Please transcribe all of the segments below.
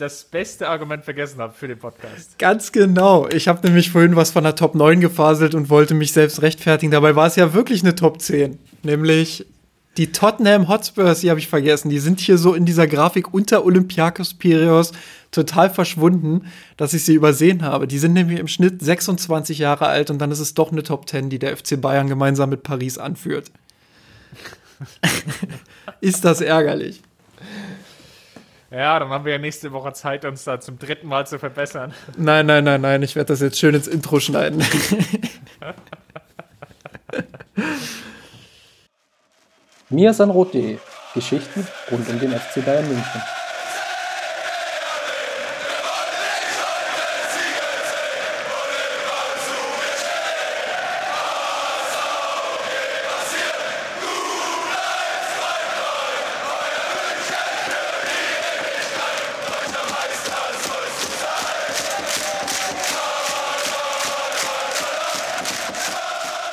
das beste Argument vergessen habe für den Podcast. Ganz genau. Ich habe nämlich vorhin was von der Top 9 gefaselt und wollte mich selbst rechtfertigen. Dabei war es ja wirklich eine Top 10. Nämlich die Tottenham Hotspurs, die habe ich vergessen. Die sind hier so in dieser Grafik unter Olympiakos Piraeus total verschwunden, dass ich sie übersehen habe. Die sind nämlich im Schnitt 26 Jahre alt und dann ist es doch eine Top 10, die der FC Bayern gemeinsam mit Paris anführt. ist das ärgerlich. Ja, dann haben wir ja nächste Woche Zeit, uns da zum dritten Mal zu verbessern. Nein, nein, nein, nein, ich werde das jetzt schön ins Intro schneiden. miasanrot.de Geschichten rund um den FC Bayern München.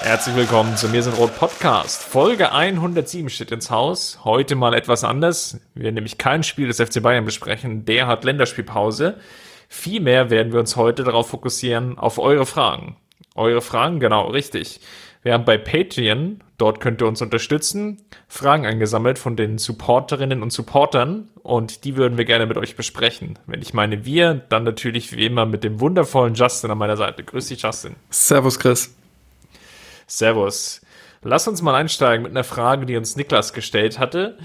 Herzlich willkommen zu Mir sind Rot Podcast. Folge 107 steht ins Haus. Heute mal etwas anders. Wir werden nämlich kein Spiel des FC Bayern besprechen. Der hat Länderspielpause. Vielmehr werden wir uns heute darauf fokussieren, auf eure Fragen. Eure Fragen, genau, richtig. Wir haben bei Patreon, dort könnt ihr uns unterstützen, Fragen eingesammelt von den Supporterinnen und Supportern und die würden wir gerne mit euch besprechen. Wenn ich meine wir, dann natürlich wie immer mit dem wundervollen Justin an meiner Seite. Grüß dich, Justin. Servus, Chris. Servus. Lass uns mal einsteigen mit einer Frage, die uns Niklas gestellt hatte.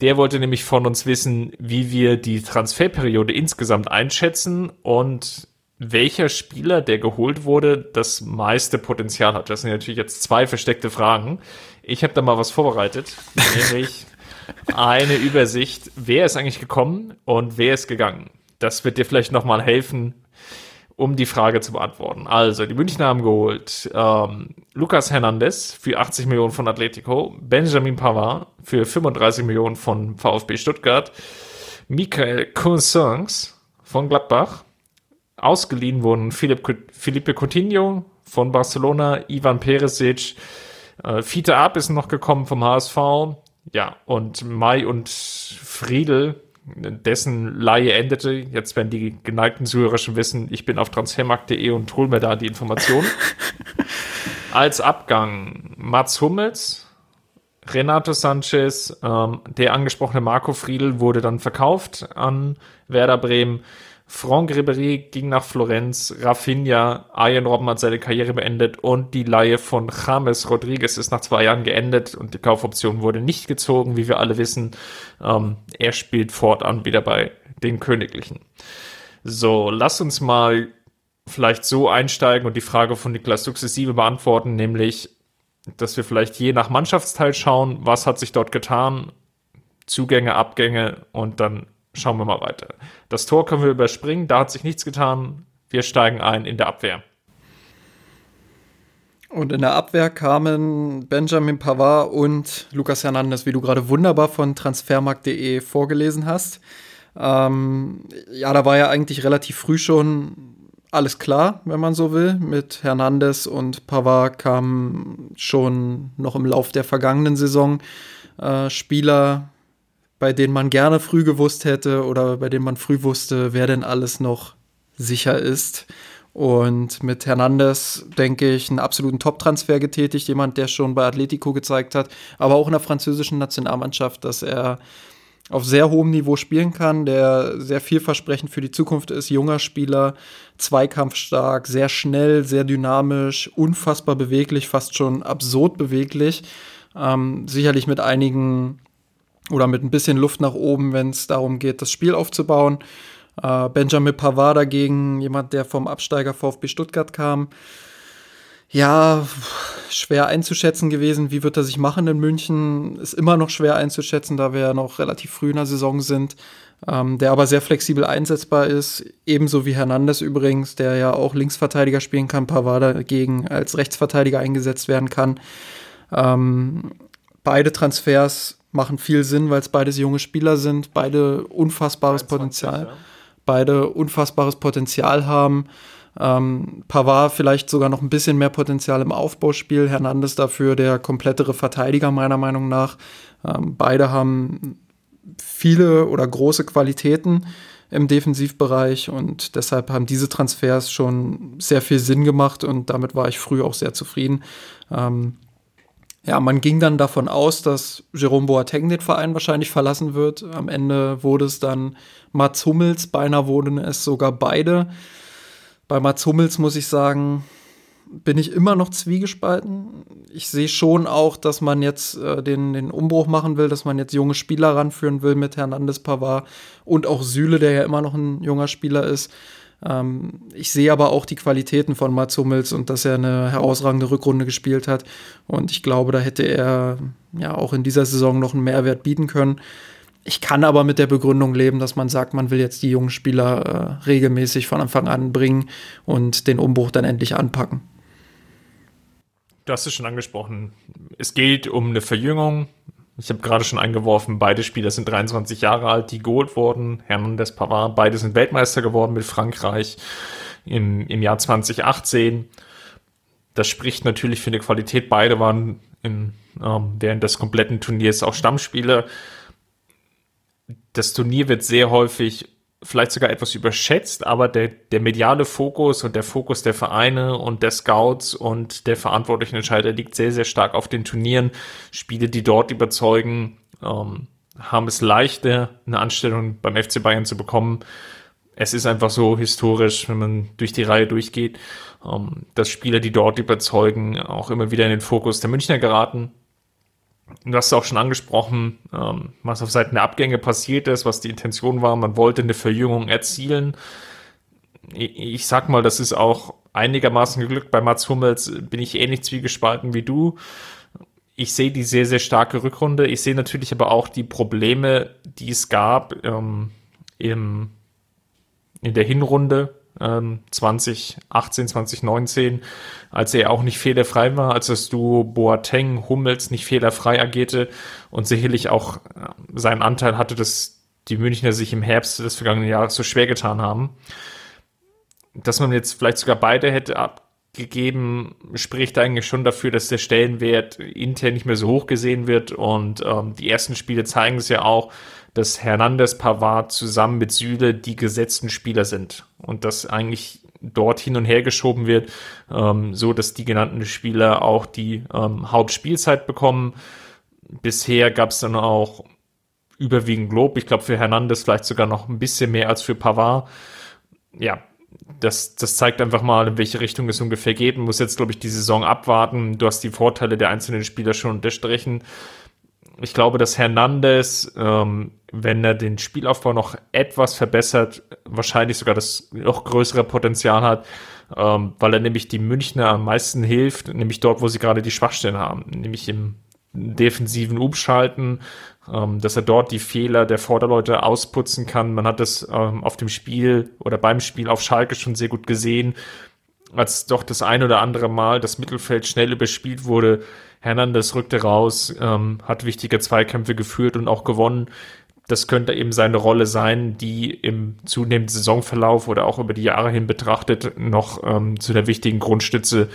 Der wollte nämlich von uns wissen, wie wir die Transferperiode insgesamt einschätzen und welcher Spieler, der geholt wurde, das meiste Potenzial hat. Das sind natürlich jetzt zwei versteckte Fragen. Ich habe da mal was vorbereitet, nämlich eine Übersicht, wer ist eigentlich gekommen und wer ist gegangen. Das wird dir vielleicht nochmal helfen, um die Frage zu beantworten. Also, die Münchner haben geholt ähm, Lucas Hernandez für 80 Millionen von Atletico, Benjamin Pavard für 35 Millionen von VfB Stuttgart, Michael Cousins von Gladbach, ausgeliehen wurden Felipe Coutinho von Barcelona, Ivan Perisic, äh, Fiete Ab ist noch gekommen vom HSV, ja, und Mai und Friedel dessen Laie endete. Jetzt werden die geneigten Zuhörer schon wissen, ich bin auf transfermarkt.de und hol mir da die Informationen. Als Abgang Mats Hummels, Renato Sanchez, ähm, der angesprochene Marco Friedl wurde dann verkauft an Werder Bremen. Franck Ribéry ging nach Florenz, Rafinha, Arjen Robben hat seine Karriere beendet und die Laie von James Rodriguez ist nach zwei Jahren geendet und die Kaufoption wurde nicht gezogen, wie wir alle wissen. Ähm, er spielt fortan wieder bei den Königlichen. So, lass uns mal vielleicht so einsteigen und die Frage von Niklas sukzessive beantworten, nämlich, dass wir vielleicht je nach Mannschaftsteil schauen, was hat sich dort getan, Zugänge, Abgänge und dann Schauen wir mal weiter. Das Tor können wir überspringen, da hat sich nichts getan. Wir steigen ein in der Abwehr. Und in der Abwehr kamen Benjamin Pavard und Lucas Hernandez, wie du gerade wunderbar von transfermarkt.de vorgelesen hast. Ähm, ja, da war ja eigentlich relativ früh schon alles klar, wenn man so will. Mit Hernandez und Pavard kamen schon noch im Lauf der vergangenen Saison äh, Spieler, bei denen man gerne früh gewusst hätte oder bei denen man früh wusste, wer denn alles noch sicher ist. Und mit Hernandez, denke ich, einen absoluten Top-Transfer getätigt. Jemand, der schon bei Atletico gezeigt hat, aber auch in der französischen Nationalmannschaft, dass er auf sehr hohem Niveau spielen kann, der sehr vielversprechend für die Zukunft ist. Junger Spieler, zweikampfstark, sehr schnell, sehr dynamisch, unfassbar beweglich, fast schon absurd beweglich. Ähm, sicherlich mit einigen oder mit ein bisschen Luft nach oben, wenn es darum geht, das Spiel aufzubauen. Äh, Benjamin Pavard dagegen, jemand, der vom Absteiger VfB Stuttgart kam. Ja, schwer einzuschätzen gewesen. Wie wird er sich machen in München? Ist immer noch schwer einzuschätzen, da wir ja noch relativ früh in der Saison sind. Ähm, der aber sehr flexibel einsetzbar ist. Ebenso wie Hernandez übrigens, der ja auch Linksverteidiger spielen kann. Pavard dagegen als Rechtsverteidiger eingesetzt werden kann. Ähm, beide Transfers machen viel Sinn, weil es beides junge Spieler sind, beide unfassbares 23, Potenzial, ja. beide unfassbares Potenzial haben. Ähm, Pavard vielleicht sogar noch ein bisschen mehr Potenzial im Aufbauspiel, Hernandez dafür der komplettere Verteidiger meiner Meinung nach. Ähm, beide haben viele oder große Qualitäten. im Defensivbereich und deshalb haben diese Transfers schon sehr viel Sinn gemacht und damit war ich früh auch sehr zufrieden. Ähm, ja, man ging dann davon aus, dass Jerome Boateng den Verein wahrscheinlich verlassen wird. Am Ende wurde es dann Mats Hummels, beinahe wurden es sogar beide. Bei Mats Hummels muss ich sagen, bin ich immer noch zwiegespalten. Ich sehe schon auch, dass man jetzt äh, den, den Umbruch machen will, dass man jetzt junge Spieler ranführen will mit Hernandez Pavard und auch Süle, der ja immer noch ein junger Spieler ist. Ähm, ich sehe aber auch die Qualitäten von Mats Hummels und dass er eine herausragende Rückrunde gespielt hat. Und ich glaube, da hätte er ja auch in dieser Saison noch einen Mehrwert bieten können. Ich kann aber mit der Begründung leben, dass man sagt, man will jetzt die jungen Spieler äh, regelmäßig von Anfang an bringen und den Umbruch dann endlich anpacken. Du hast es schon angesprochen. Es geht um eine Verjüngung. Ich habe gerade schon eingeworfen, beide Spieler sind 23 Jahre alt, die geholt wurden. Hernandez Pavard, beide sind Weltmeister geworden mit Frankreich im, im Jahr 2018. Das spricht natürlich für eine Qualität. Beide waren in, ähm, während des kompletten Turniers auch Stammspieler. Das Turnier wird sehr häufig vielleicht sogar etwas überschätzt, aber der, der mediale Fokus und der Fokus der Vereine und der Scouts und der verantwortlichen Entscheider liegt sehr, sehr stark auf den Turnieren. Spiele, die dort überzeugen, ähm, haben es leichter, eine Anstellung beim FC Bayern zu bekommen. Es ist einfach so historisch, wenn man durch die Reihe durchgeht, ähm, dass Spieler, die dort überzeugen, auch immer wieder in den Fokus der Münchner geraten du hast auch schon angesprochen, ähm, was auf Seiten der Abgänge passiert ist, was die Intention war. Man wollte eine Verjüngung erzielen. Ich, ich sag mal, das ist auch einigermaßen geglückt. Bei Mats Hummels bin ich ähnlich zwiegespalten wie du. Ich sehe die sehr, sehr starke Rückrunde. Ich sehe natürlich aber auch die Probleme, die es gab ähm, im, in der Hinrunde ähm, 2018, 2019, als er auch nicht fehlerfrei war, als das Duo Boateng, Hummels nicht fehlerfrei agierte und sicherlich auch äh, seinen Anteil hatte, dass die Münchner sich im Herbst des vergangenen Jahres so schwer getan haben. Dass man jetzt vielleicht sogar beide hätte abgegeben, spricht eigentlich schon dafür, dass der Stellenwert intern nicht mehr so hoch gesehen wird und ähm, die ersten Spiele zeigen es ja auch, dass Hernandez Pavard zusammen mit Süle die gesetzten Spieler sind und dass eigentlich dort hin und her geschoben wird, ähm, so dass die genannten Spieler auch die ähm, Hauptspielzeit bekommen. Bisher gab es dann auch überwiegend Lob. Ich glaube für Hernandez vielleicht sogar noch ein bisschen mehr als für Pavard. Ja, das, das zeigt einfach mal, in welche Richtung es ungefähr geht. Man muss jetzt, glaube ich, die Saison abwarten. Du hast die Vorteile der einzelnen Spieler schon unterstrichen ich glaube, dass Hernandez, ähm, wenn er den Spielaufbau noch etwas verbessert, wahrscheinlich sogar das noch größere Potenzial hat, ähm, weil er nämlich die Münchner am meisten hilft, nämlich dort, wo sie gerade die Schwachstellen haben, nämlich im defensiven Umschalten, ähm, dass er dort die Fehler der Vorderleute ausputzen kann. Man hat das ähm, auf dem Spiel oder beim Spiel auf Schalke schon sehr gut gesehen, als doch das ein oder andere Mal das Mittelfeld schnell überspielt wurde, Hernandez rückte raus, ähm, hat wichtige Zweikämpfe geführt und auch gewonnen. Das könnte eben seine Rolle sein, die im zunehmenden Saisonverlauf oder auch über die Jahre hin betrachtet noch ähm, zu der wichtigen Grundstütze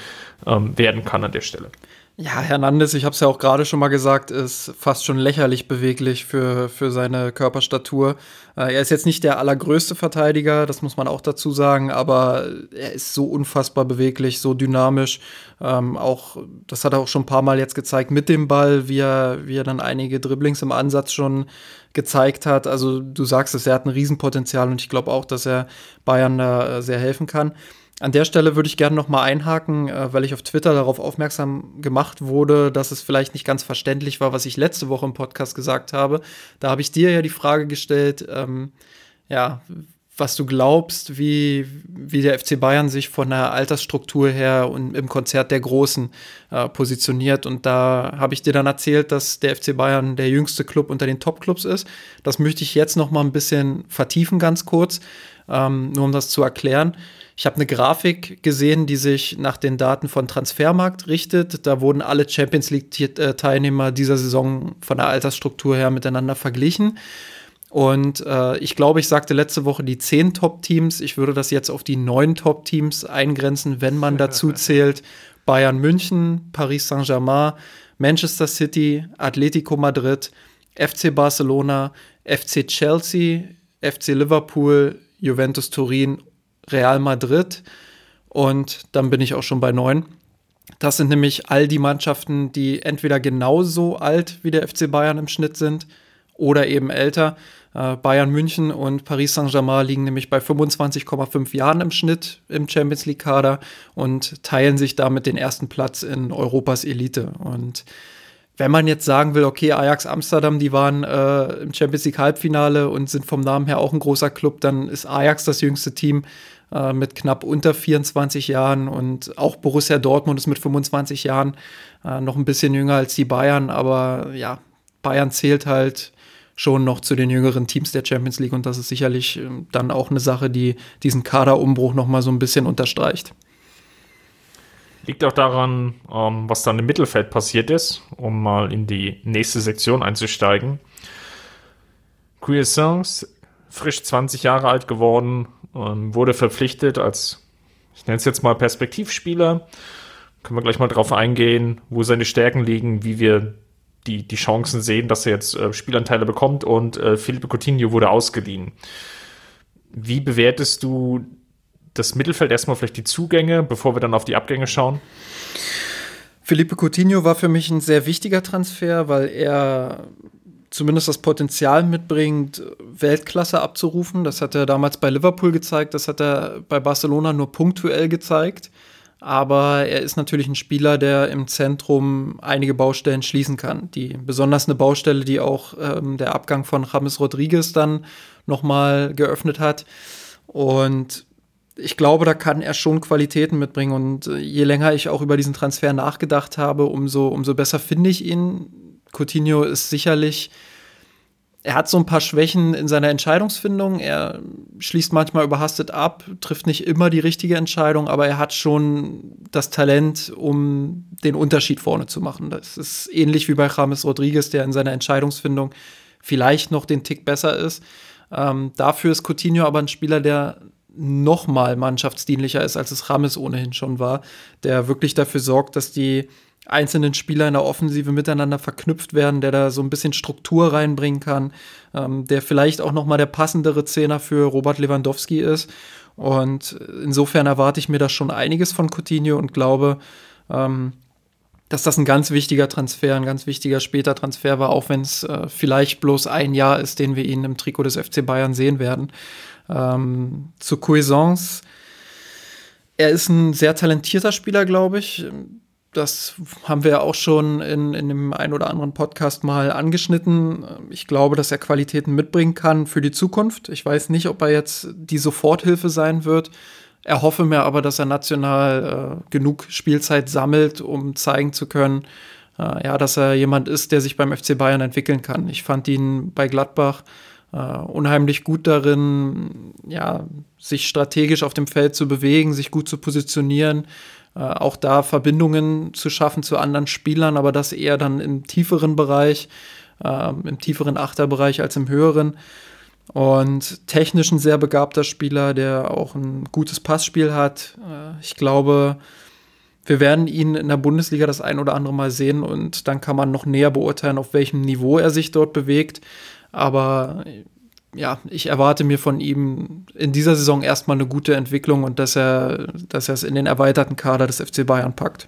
ähm, werden kann an der Stelle. Ja, Hernandez, ich habe es ja auch gerade schon mal gesagt, ist fast schon lächerlich beweglich für, für seine Körperstatur. Äh, er ist jetzt nicht der allergrößte Verteidiger, das muss man auch dazu sagen, aber er ist so unfassbar beweglich, so dynamisch. Ähm, auch, das hat er auch schon ein paar Mal jetzt gezeigt mit dem Ball, wie er, wie er dann einige Dribblings im Ansatz schon gezeigt hat. Also du sagst es, er hat ein Riesenpotenzial und ich glaube auch, dass er Bayern da äh, sehr helfen kann. An der Stelle würde ich gerne noch mal einhaken, äh, weil ich auf Twitter darauf aufmerksam gemacht wurde, dass es vielleicht nicht ganz verständlich war, was ich letzte Woche im Podcast gesagt habe. Da habe ich dir ja die Frage gestellt, ähm, ja, was du glaubst, wie, wie der FC Bayern sich von der Altersstruktur her und im Konzert der Großen äh, positioniert. Und da habe ich dir dann erzählt, dass der FC Bayern der jüngste Club unter den Top-Clubs ist. Das möchte ich jetzt noch mal ein bisschen vertiefen, ganz kurz, ähm, nur um das zu erklären. Ich habe eine Grafik gesehen, die sich nach den Daten von Transfermarkt richtet. Da wurden alle Champions League-Teilnehmer dieser Saison von der Altersstruktur her miteinander verglichen. Und äh, ich glaube, ich sagte letzte Woche die zehn Top-Teams. Ich würde das jetzt auf die neun Top-Teams eingrenzen, wenn man dazu zählt Bayern München, Paris Saint-Germain, Manchester City, Atletico Madrid, FC Barcelona, FC Chelsea, FC Liverpool, Juventus Turin, Real Madrid und dann bin ich auch schon bei neun. Das sind nämlich all die Mannschaften, die entweder genauso alt wie der FC Bayern im Schnitt sind oder eben älter. Äh, Bayern München und Paris Saint-Germain liegen nämlich bei 25,5 Jahren im Schnitt im Champions League-Kader und teilen sich damit den ersten Platz in Europas Elite. Und wenn man jetzt sagen will, okay, Ajax Amsterdam, die waren äh, im Champions League Halbfinale und sind vom Namen her auch ein großer Club, dann ist Ajax das jüngste Team äh, mit knapp unter 24 Jahren und auch Borussia Dortmund ist mit 25 Jahren äh, noch ein bisschen jünger als die Bayern, aber ja, Bayern zählt halt schon noch zu den jüngeren Teams der Champions League und das ist sicherlich ähm, dann auch eine Sache, die diesen Kaderumbruch noch mal so ein bisschen unterstreicht. Liegt auch daran, ähm, was dann im Mittelfeld passiert ist, um mal in die nächste Sektion einzusteigen. Cuisance, frisch 20 Jahre alt geworden, ähm, wurde verpflichtet als, ich nenne es jetzt mal Perspektivspieler. Können wir gleich mal drauf eingehen, wo seine Stärken liegen, wie wir die, die Chancen sehen, dass er jetzt äh, Spielanteile bekommt und äh, Felipe Coutinho wurde ausgeliehen. Wie bewertest du das Mittelfeld erstmal vielleicht die Zugänge, bevor wir dann auf die Abgänge schauen? Felipe Coutinho war für mich ein sehr wichtiger Transfer, weil er zumindest das Potenzial mitbringt, Weltklasse abzurufen. Das hat er damals bei Liverpool gezeigt, das hat er bei Barcelona nur punktuell gezeigt. Aber er ist natürlich ein Spieler, der im Zentrum einige Baustellen schließen kann. Die besonders eine Baustelle, die auch ähm, der Abgang von James Rodriguez dann nochmal geöffnet hat. Und ich glaube, da kann er schon Qualitäten mitbringen. Und äh, je länger ich auch über diesen Transfer nachgedacht habe, umso, umso besser finde ich ihn. Coutinho ist sicherlich, er hat so ein paar Schwächen in seiner Entscheidungsfindung. Er schließt manchmal überhastet ab, trifft nicht immer die richtige Entscheidung, aber er hat schon das Talent, um den Unterschied vorne zu machen. Das ist ähnlich wie bei James Rodriguez, der in seiner Entscheidungsfindung vielleicht noch den Tick besser ist. Ähm, dafür ist Coutinho aber ein Spieler, der noch mal mannschaftsdienlicher ist, als es Rames ohnehin schon war, der wirklich dafür sorgt, dass die einzelnen Spieler in der Offensive miteinander verknüpft werden, der da so ein bisschen Struktur reinbringen kann, ähm, der vielleicht auch noch mal der passendere Zehner für Robert Lewandowski ist. Und insofern erwarte ich mir da schon einiges von Coutinho und glaube, ähm, dass das ein ganz wichtiger Transfer, ein ganz wichtiger später Transfer war, auch wenn es äh, vielleicht bloß ein Jahr ist, den wir ihn im Trikot des FC Bayern sehen werden. Ähm, zu Cuisance. Er ist ein sehr talentierter Spieler, glaube ich. Das haben wir ja auch schon in, in dem einen oder anderen Podcast mal angeschnitten. Ich glaube, dass er Qualitäten mitbringen kann für die Zukunft. Ich weiß nicht, ob er jetzt die Soforthilfe sein wird. Erhoffe mir aber, dass er national äh, genug Spielzeit sammelt, um zeigen zu können, äh, ja, dass er jemand ist, der sich beim FC Bayern entwickeln kann. Ich fand ihn bei Gladbach äh, unheimlich gut darin, ja, sich strategisch auf dem Feld zu bewegen, sich gut zu positionieren, äh, auch da Verbindungen zu schaffen zu anderen Spielern, aber das eher dann im tieferen Bereich, äh, im tieferen Achterbereich als im höheren. Und technisch ein sehr begabter Spieler, der auch ein gutes Passspiel hat. Äh, ich glaube, wir werden ihn in der Bundesliga das ein oder andere Mal sehen und dann kann man noch näher beurteilen, auf welchem Niveau er sich dort bewegt. Aber ja, ich erwarte mir von ihm in dieser Saison erstmal eine gute Entwicklung und dass er, dass er es in den erweiterten Kader des FC Bayern packt.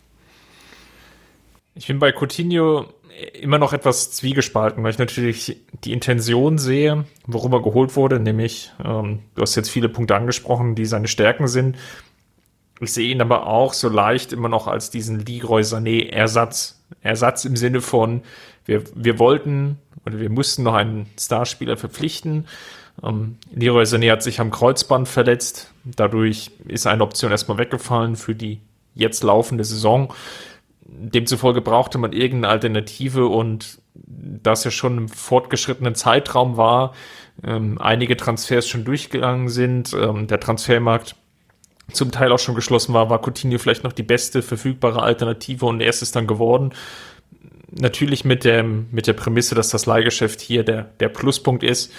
Ich bin bei Coutinho immer noch etwas zwiegespalten, weil ich natürlich die Intention sehe, worüber geholt wurde, nämlich, ähm, du hast jetzt viele Punkte angesprochen, die seine Stärken sind. Ich sehe ihn aber auch so leicht immer noch als diesen Leroy Sané Ersatz. Ersatz im Sinne von, wir, wir wollten oder wir mussten noch einen Starspieler verpflichten. Ähm, Leroy Sané hat sich am Kreuzband verletzt. Dadurch ist eine Option erstmal weggefallen für die jetzt laufende Saison. Demzufolge brauchte man irgendeine Alternative und das ja schon im fortgeschrittenen Zeitraum war, ähm, einige Transfers schon durchgegangen sind, ähm, der Transfermarkt zum Teil auch schon geschlossen war, war Coutinho vielleicht noch die beste verfügbare Alternative und er ist es dann geworden natürlich mit, dem, mit der Prämisse, dass das Leihgeschäft hier der, der Pluspunkt ist.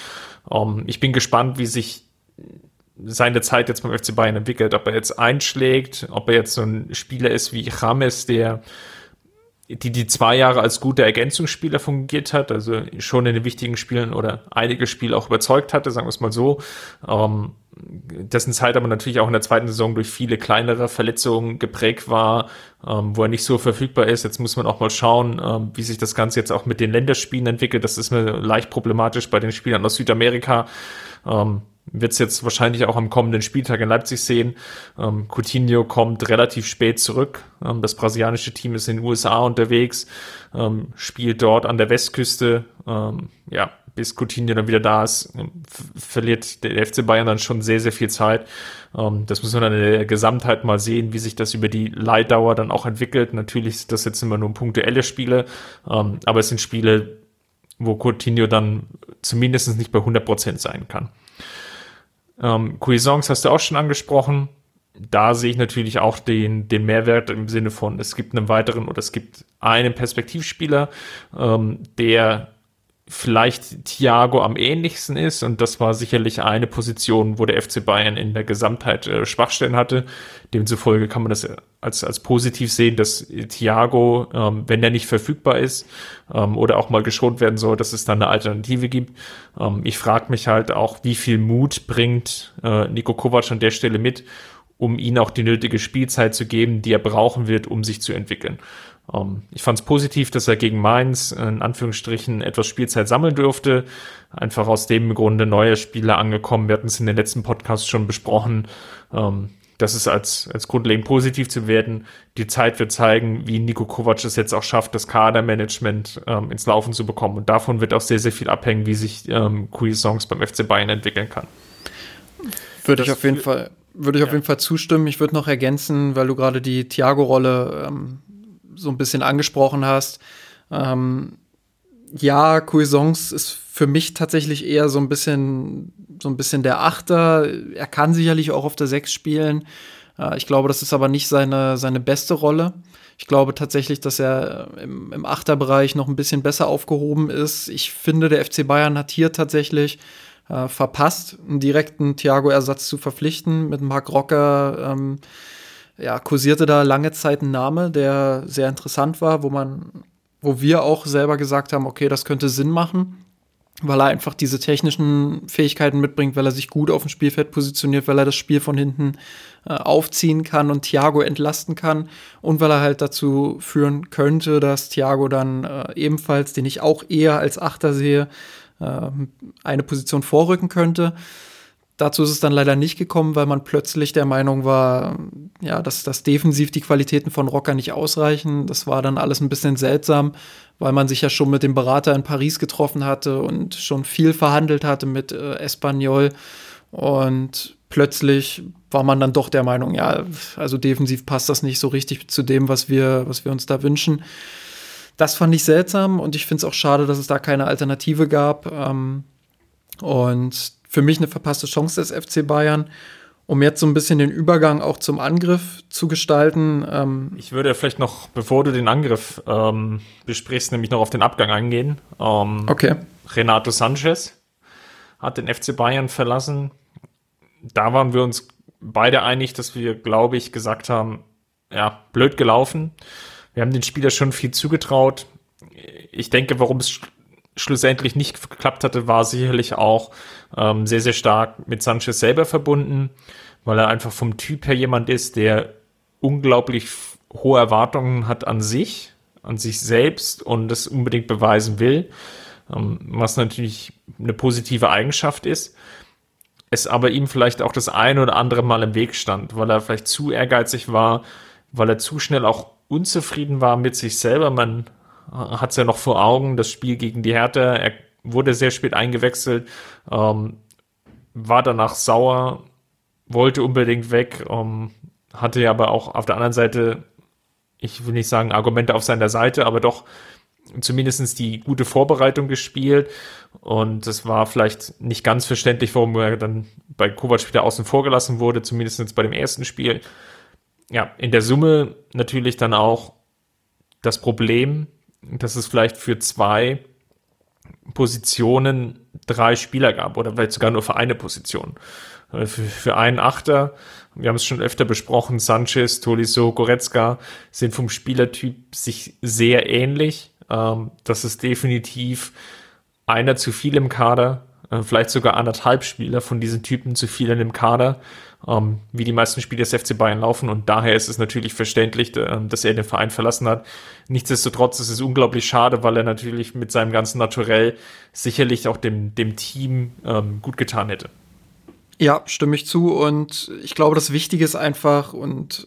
Um, ähm, ich bin gespannt, wie sich seine Zeit jetzt beim FC Bayern entwickelt, ob er jetzt einschlägt, ob er jetzt so ein Spieler ist wie James, der die die zwei Jahre als guter Ergänzungsspieler fungiert hat, also schon in den wichtigen Spielen oder einige Spiele auch überzeugt hatte, sagen wir es mal so. Ähm, dessen Zeit aber natürlich auch in der zweiten Saison durch viele kleinere Verletzungen geprägt war, ähm, wo er nicht so verfügbar ist. Jetzt muss man auch mal schauen, ähm, wie sich das Ganze jetzt auch mit den Länderspielen entwickelt. Das ist mir leicht problematisch bei den Spielern aus Südamerika. Ähm, wird es jetzt wahrscheinlich auch am kommenden Spieltag in Leipzig sehen. Ähm, Coutinho kommt relativ spät zurück. Ähm, das brasilianische Team ist in den USA unterwegs, ähm, spielt dort an der Westküste. Ähm, ja, bis Coutinho dann wieder da ist, ähm, verliert der FC Bayern dann schon sehr, sehr viel Zeit. Ähm, das muss man dann in der Gesamtheit mal sehen, wie sich das über die Leihdauer dann auch entwickelt. Natürlich sind das jetzt immer nur punktuelle Spiele, aber es sind Spiele, wo Coutinho dann zumindest nicht bei 100% sein kann. Ähm, Cuisance hast du auch schon angesprochen. Da sehe ich natürlich auch den, den Mehrwert im Sinne von, es gibt einen weiteren oder es gibt einen Perspektivspieler, ähm, der vielleicht Thiago am ähnlichsten ist und das war sicherlich eine Position, wo der FC Bayern in der Gesamtheit äh, Schwachstellen hatte. Demzufolge kann man das als, als positiv sehen, dass Thiago, ähm, wenn er nicht verfügbar ist ähm, oder auch mal geschont werden soll, dass es dann eine Alternative gibt. Ähm, ich frage mich halt auch, wie viel Mut bringt äh, Nico Kovac an der Stelle mit, um ihm auch die nötige Spielzeit zu geben, die er brauchen wird, um sich zu entwickeln. Um, ähm, ich fand es positiv, dass er gegen Mainz in Anführungsstrichen etwas Spielzeit sammeln durfte. Einfach aus dem Grunde neue Spieler angekommen. Wir hatten es in den letzten Podcasts schon besprochen. Um, ähm, das ist als, als grundlegend positiv zu werden. Die Zeit wird zeigen, wie Nico Kovac es jetzt auch schafft, das Kadermanagement ähm, ins Laufen zu bekommen. Und davon wird auch sehr, sehr viel abhängen, wie sich ähm, Songs beim FC Bayern entwickeln kann. Würde ich auf jeden Fall, würde ich ja. auf jeden Fall zustimmen. Ich würde noch ergänzen, weil du gerade die Thiago-Rolle ähm, so ein bisschen angesprochen hast. Ähm, ja, Cuisance ist für mich tatsächlich eher so ein bisschen, so ein bisschen der Achter. Er kann sicherlich auch auf der Sechs spielen. Äh, ich glaube, das ist aber nicht seine, seine beste Rolle. Ich glaube tatsächlich, dass er im, im Achterbereich noch ein bisschen besser aufgehoben ist. Ich finde, der FC Bayern hat hier tatsächlich äh, verpasst, einen direkten Thiago-Ersatz zu verpflichten mit Marc Rocker. Ähm, ja, kursierte da lange Zeit ein Name, der sehr interessant war, wo man, wo wir auch selber gesagt haben, okay, das könnte Sinn machen, weil er einfach diese technischen Fähigkeiten mitbringt, weil er sich gut auf dem Spielfeld positioniert, weil er das Spiel von hinten äh, aufziehen kann und Thiago entlasten kann und weil er halt dazu führen könnte, dass Thiago dann äh, ebenfalls, den ich auch eher als Achter sehe, äh, eine Position vorrücken könnte. Dazu ist es dann leider nicht gekommen, weil man plötzlich der Meinung war, ja, dass, dass defensiv die Qualitäten von Rocker nicht ausreichen. Das war dann alles ein bisschen seltsam, weil man sich ja schon mit dem Berater in Paris getroffen hatte und schon viel verhandelt hatte mit äh, Espanyol. Und plötzlich war man dann doch der Meinung, ja, also defensiv passt das nicht so richtig zu dem, was wir, was wir uns da wünschen. Das fand ich seltsam und ich finde es auch schade, dass es da keine Alternative gab. Ähm, und für mich eine verpasste Chance des FC Bayern. Um jetzt so ein bisschen den Übergang auch zum Angriff zu gestalten. Ähm ich würde vielleicht noch, bevor du den Angriff ähm, besprichst, nämlich noch auf den Abgang eingehen. Ähm, okay. Renato Sanchez hat den FC Bayern verlassen. Da waren wir uns beide einig, dass wir, glaube ich, gesagt haben, ja, blöd gelaufen. Wir haben den Spieler schon viel zugetraut. Ich denke, warum es schlussendlich nicht geklappt hatte, war sicherlich auch ähm, sehr, sehr stark mit Sanchez selber verbunden, weil er einfach vom Typ her jemand ist, der unglaublich hohe Erwartungen hat an sich, an sich selbst und das unbedingt beweisen will, ähm, was natürlich eine positive Eigenschaft ist. Es aber ihm vielleicht auch das eine oder andere Mal im Weg stand, weil er vielleicht zu ehrgeizig war, weil er zu schnell auch unzufrieden war mit sich selber. Man hat es ja noch vor Augen, das Spiel gegen die Hertha. Er wurde sehr spät eingewechselt, ähm, war danach sauer, wollte unbedingt weg, ähm, hatte aber auch auf der anderen Seite, ich will nicht sagen Argumente auf seiner Seite, aber doch zumindest die gute Vorbereitung gespielt. Und es war vielleicht nicht ganz verständlich, warum er dann bei Kovac wieder außen vor gelassen wurde, zumindest bei dem ersten Spiel. Ja, in der Summe natürlich dann auch das Problem, dass es vielleicht für zwei Positionen drei Spieler gab oder vielleicht sogar nur für eine Position. Für, für einen Achter, wir haben es schon öfter besprochen, Sanchez, Tolisso, Goretzka sind vom Spielertyp sich sehr ähnlich. Ähm, das ist definitiv einer zu viel im Kader, äh, vielleicht sogar anderthalb Spieler von diesen Typen zu viel in dem Kader, ähm, wie die meisten Spiele des FC Bayern laufen. Und daher ist es natürlich verständlich, äh, dass er den Verein verlassen hat. Nichtsdestotrotz ist es unglaublich schade, weil er natürlich mit seinem ganzen Naturell sicherlich auch dem, dem Team ähm, gut getan hätte. Ja, stimme ich zu. Und ich glaube, das Wichtige ist einfach, und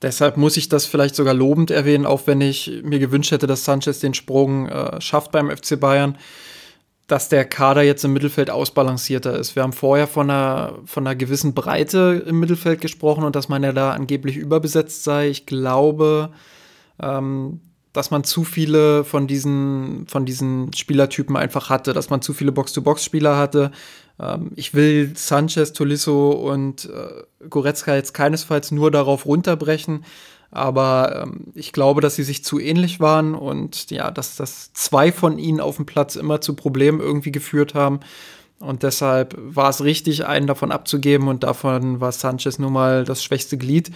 deshalb muss ich das vielleicht sogar lobend erwähnen, auch wenn ich mir gewünscht hätte, dass Sanchez den Sprung äh, schafft beim FC Bayern dass der Kader jetzt im Mittelfeld ausbalancierter ist. Wir haben vorher von einer, von einer gewissen Breite im Mittelfeld gesprochen und dass man ja da angeblich überbesetzt sei. Ich glaube, ähm, dass man zu viele von diesen, von diesen Spielertypen einfach hatte, dass man zu viele Box-to-Box-Spieler hatte. Ähm, ich will Sanchez, Tolisso und äh, Goretzka jetzt keinesfalls nur darauf runterbrechen, aber ähm, ich glaube, dass sie sich zu ähnlich waren und ja, dass, dass zwei von ihnen auf dem Platz immer zu Problemen irgendwie geführt haben. Und deshalb war es richtig, einen davon abzugeben und davon war Sanchez nun mal das schwächste Glied.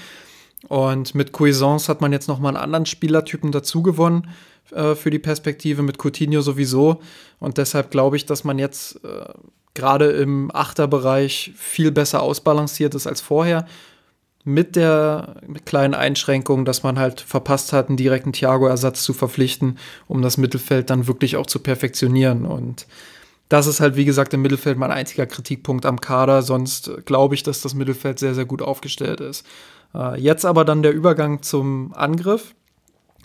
Und mit Cuisance hat man jetzt noch mal einen anderen Spielertypen dazu gewonnen äh, für die Perspektive, mit Coutinho sowieso. Und deshalb glaube ich, dass man jetzt äh, gerade im Achterbereich viel besser ausbalanciert ist als vorher mit der kleinen Einschränkung, dass man halt verpasst hat, einen direkten Thiago-Ersatz zu verpflichten, um das Mittelfeld dann wirklich auch zu perfektionieren. Und das ist halt, wie gesagt, im Mittelfeld mein einziger Kritikpunkt am Kader. Sonst glaube ich, dass das Mittelfeld sehr, sehr gut aufgestellt ist. Äh, jetzt aber dann der Übergang zum Angriff.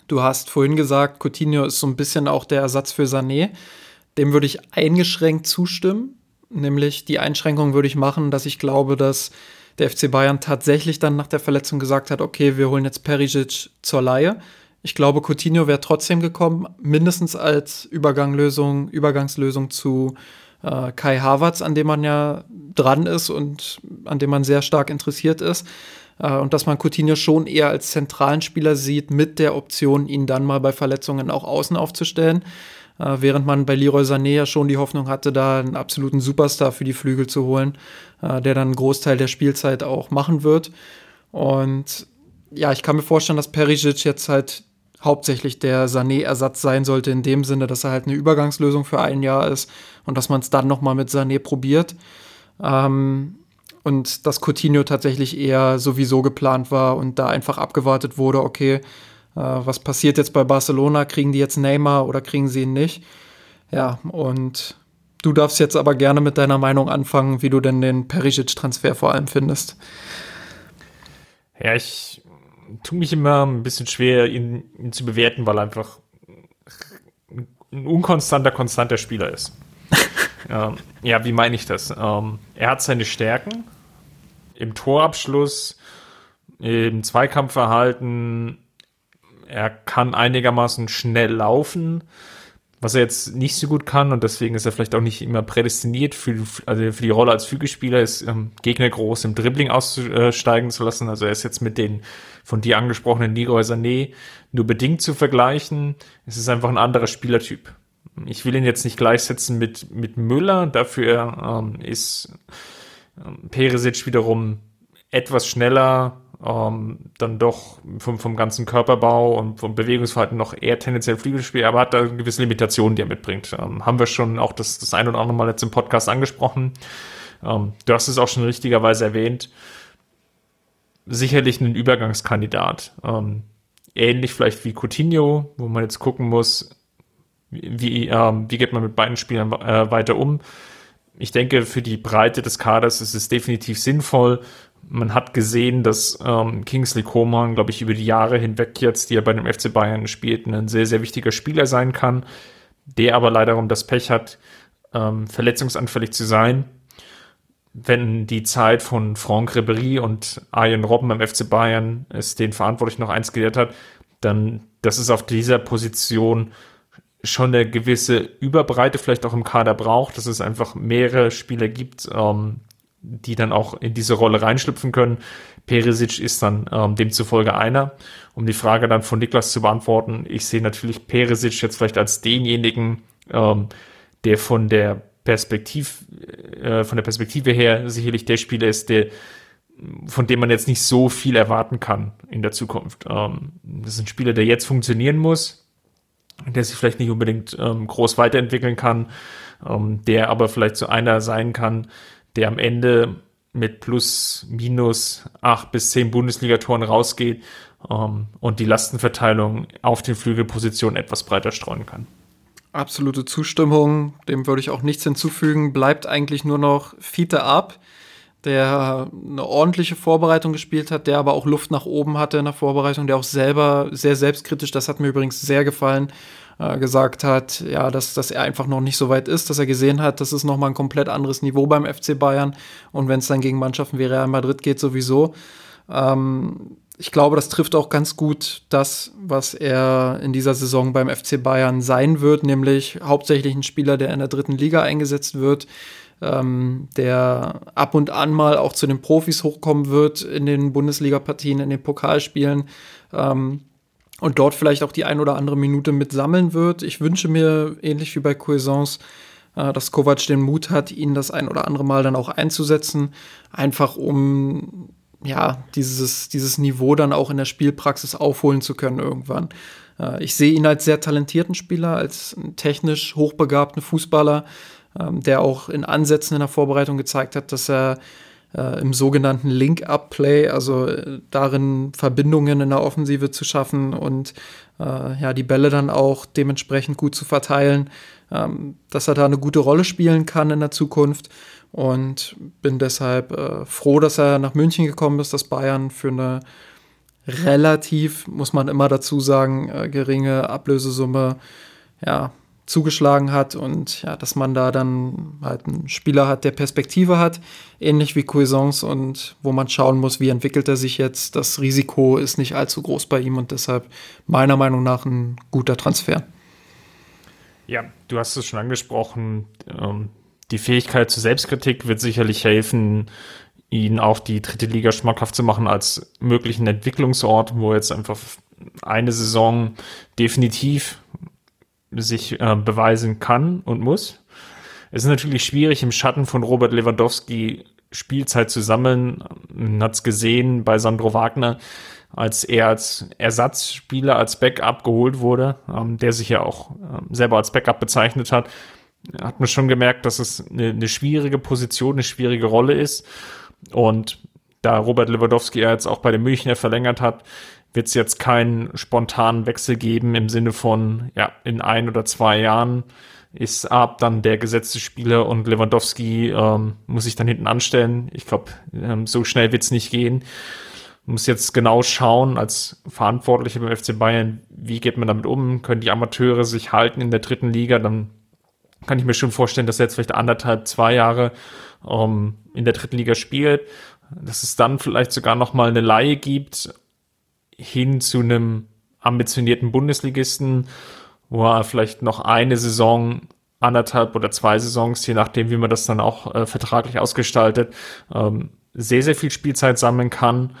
Du hast vorhin gesagt, Coutinho ist so ein bisschen auch der Ersatz für Sané. Dem würde ich eingeschränkt zustimmen. Nämlich die Einschränkung würde ich machen, dass ich glaube, dass der FC Bayern tatsächlich dann nach der Verletzung gesagt hat, okay, wir holen jetzt Perisic zur Laie. Ich glaube, Coutinho wäre trotzdem gekommen, mindestens als Überganglösung, Übergangslösung zu äh, Kai Havertz, an dem man ja dran ist und an dem man sehr stark interessiert ist. Äh, und dass man Coutinho schon eher als zentralen Spieler sieht, mit der Option, ihn dann mal bei Verletzungen auch außen aufzustellen. Äh, während man bei Leroy Sané ja schon die Hoffnung hatte, da einen absoluten Superstar für die Flügel zu holen, äh, der dann einen Großteil der Spielzeit auch machen wird. Und ja, ich kann mir vorstellen, dass Perisic jetzt halt hauptsächlich der Sané-Ersatz sein sollte, in dem Sinne, dass er halt eine Übergangslösung für ein Jahr ist und dass man es dann nochmal mit Sané probiert. Ähm, und dass Coutinho tatsächlich eher sowieso geplant war und da einfach abgewartet wurde, okay, was passiert jetzt bei Barcelona? Kriegen die jetzt Neymar oder kriegen sie ihn nicht? Ja, und du darfst jetzt aber gerne mit deiner Meinung anfangen, wie du denn den Perisic-Transfer vor allem findest. Ja, ich tue mich immer ein bisschen schwer, ihn, ihn zu bewerten, weil er einfach ein unkonstanter, konstanter Spieler ist. ähm, ja, wie meine ich das? Ähm, er hat seine Stärken im Torabschluss, im Zweikampfverhalten, er kann einigermaßen schnell laufen, was er jetzt nicht so gut kann und deswegen ist er vielleicht auch nicht immer prädestiniert für, also für die Rolle als Flügelspieler, ist ähm, Gegner groß im Dribbling aussteigen zu lassen. Also er ist jetzt mit den von dir angesprochenen Leroy Sané nur bedingt zu vergleichen. Es ist einfach ein anderer Spielertyp. Ich will ihn jetzt nicht gleichsetzen mit, mit Müller, dafür ähm, ist ähm, Peresic wiederum etwas schneller, ähm, dann doch vom, vom ganzen Körperbau und vom Bewegungsverhalten noch eher tendenziell Flügelspiel, aber hat da gewisse Limitationen, die er mitbringt. Ähm, haben wir schon auch das, das ein oder andere Mal jetzt im Podcast angesprochen. Ähm, du hast es auch schon richtigerweise erwähnt. Sicherlich ein Übergangskandidat. Ähm, ähnlich vielleicht wie Coutinho, wo man jetzt gucken muss, wie, ähm, wie geht man mit beiden Spielern äh, weiter um. Ich denke, für die Breite des Kaders ist es definitiv sinnvoll, man hat gesehen, dass ähm, Kingsley Coman, glaube ich, über die Jahre hinweg jetzt, die er bei dem FC Bayern spielt, ein sehr, sehr wichtiger Spieler sein kann, der aber leider um das Pech hat, ähm, verletzungsanfällig zu sein. Wenn die Zeit von Franck Ribéry und Arjen Robben beim FC Bayern es den Verantwortlichen noch eins gelehrt hat, dann, dass es auf dieser Position schon eine gewisse Überbreite vielleicht auch im Kader braucht, dass es einfach mehrere Spieler gibt, ähm, die dann auch in diese Rolle reinschlüpfen können. Perisic ist dann ähm, demzufolge einer. Um die Frage dann von Niklas zu beantworten, ich sehe natürlich Perisic jetzt vielleicht als denjenigen, ähm, der von der Perspektiv, äh, von der Perspektive her sicherlich der Spieler ist, der von dem man jetzt nicht so viel erwarten kann in der Zukunft. Ähm, das ist ein Spieler, der jetzt funktionieren muss, der sich vielleicht nicht unbedingt ähm, groß weiterentwickeln kann, ähm, der aber vielleicht so einer sein kann, der am Ende mit plus, minus acht bis zehn Bundesligatoren rausgeht ähm, und die Lastenverteilung auf den Flügelpositionen etwas breiter streuen kann. Absolute Zustimmung, dem würde ich auch nichts hinzufügen. Bleibt eigentlich nur noch Fiete ab, der eine ordentliche Vorbereitung gespielt hat, der aber auch Luft nach oben hatte in der Vorbereitung, der auch selber sehr selbstkritisch, das hat mir übrigens sehr gefallen, äh, gesagt hat, ja, dass, dass er einfach noch nicht so weit ist, dass er gesehen hat, das ist nochmal ein komplett anderes Niveau beim FC Bayern. Und wenn es dann gegen Mannschaften wie Real Madrid geht, sowieso. Ähm, ich glaube, das trifft auch ganz gut das, was er in dieser Saison beim FC Bayern sein wird, nämlich hauptsächlich ein Spieler, der in der dritten Liga eingesetzt wird, ähm, der ab und an mal auch zu den Profis hochkommen wird in den Bundesliga-Partien, in den Pokalspielen. Ähm, und dort vielleicht auch die ein oder andere Minute mit sammeln wird. Ich wünsche mir, ähnlich wie bei Cuisance, äh, dass Kovac den Mut hat, ihn das ein oder andere Mal dann auch einzusetzen, einfach um ja, dieses, dieses Niveau dann auch in der Spielpraxis aufholen zu können irgendwann. Äh, ich sehe ihn als sehr talentierten Spieler, als technisch hochbegabten Fußballer, ähm, der auch in Ansätzen in der Vorbereitung gezeigt hat, dass er äh, im sogenannten Link-Up-Play, also äh, darin Verbindungen in der Offensive zu schaffen und äh, ja, die Bälle dann auch dementsprechend gut zu verteilen, ähm, dass er da eine gute Rolle spielen kann in der Zukunft. Und bin deshalb äh, froh, dass er nach München gekommen ist, dass Bayern für eine relativ, muss man immer dazu sagen, äh, geringe Ablösesumme ja, zugeschlagen hat und ja, dass man da dann halt einen Spieler hat, der Perspektive hat, ähnlich wie Cuisance und wo man schauen muss, wie entwickelt er sich jetzt. Das Risiko ist nicht allzu groß bei ihm und deshalb meiner Meinung nach ein guter Transfer. Ja, du hast es schon angesprochen. Ähm, die Fähigkeit zur Selbstkritik wird sicherlich helfen, ihn auch die dritte Liga schmackhaft zu machen als möglichen Entwicklungsort, wo jetzt einfach eine Saison definitiv sich äh, beweisen kann und muss. Es ist natürlich schwierig, im Schatten von Robert Lewandowski Spielzeit zu sammeln. Man hat es gesehen bei Sandro Wagner, als er als Ersatzspieler, als Backup geholt wurde, ähm, der sich ja auch ähm, selber als Backup bezeichnet hat, hat man schon gemerkt, dass es eine, eine schwierige Position, eine schwierige Rolle ist. Und da Robert Lewandowski ja jetzt auch bei den Münchner verlängert hat, wird es jetzt keinen spontanen Wechsel geben im Sinne von, ja, in ein oder zwei Jahren ist Ab dann der gesetzte Spieler und Lewandowski ähm, muss sich dann hinten anstellen. Ich glaube, ähm, so schnell wird es nicht gehen. Muss jetzt genau schauen, als Verantwortliche beim FC Bayern, wie geht man damit um? Können die Amateure sich halten in der dritten Liga? Dann kann ich mir schon vorstellen, dass er jetzt vielleicht anderthalb, zwei Jahre ähm, in der dritten Liga spielt. Dass es dann vielleicht sogar noch mal eine Laie gibt hin zu einem ambitionierten Bundesligisten, wo er vielleicht noch eine Saison, anderthalb oder zwei Saisons, je nachdem, wie man das dann auch äh, vertraglich ausgestaltet, ähm, sehr, sehr viel Spielzeit sammeln kann.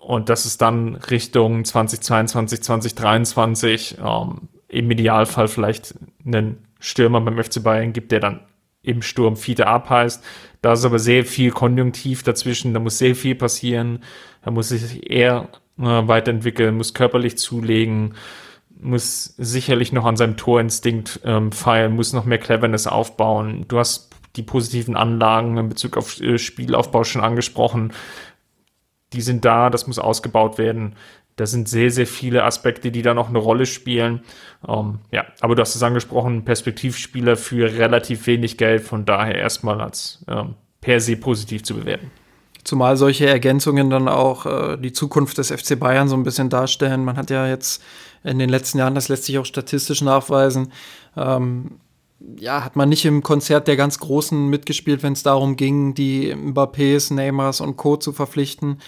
Und dass es dann Richtung 2022, 2023 ähm, im Idealfall vielleicht einen Stürmer beim FC Bayern gibt, der dann im Sturm Fiete ab heißt. Da ist aber sehr viel Konjunktiv dazwischen, da muss sehr viel passieren. Da muss sich eher weiterentwickeln, muss körperlich zulegen, muss sicherlich noch an seinem Torinstinkt ähm, feilen, muss noch mehr Cleverness aufbauen. Du hast die positiven Anlagen in Bezug auf äh, Spielaufbau schon angesprochen. Die sind da, das muss ausgebaut werden. Da sind sehr, sehr viele Aspekte, die da noch eine Rolle spielen. Ähm, ja, aber du hast es angesprochen, Perspektivspieler für relativ wenig Geld, von daher erstmal als ähm, per se positiv zu bewerten. Zumal solche Ergänzungen dann auch äh, die Zukunft des FC Bayern so ein bisschen darstellen. Man hat ja jetzt in den letzten Jahren, das lässt sich auch statistisch nachweisen, ähm, ja, hat man nicht im Konzert der ganz Großen mitgespielt, wenn es darum ging, die Mbappés, Neymars und Co. zu verpflichten.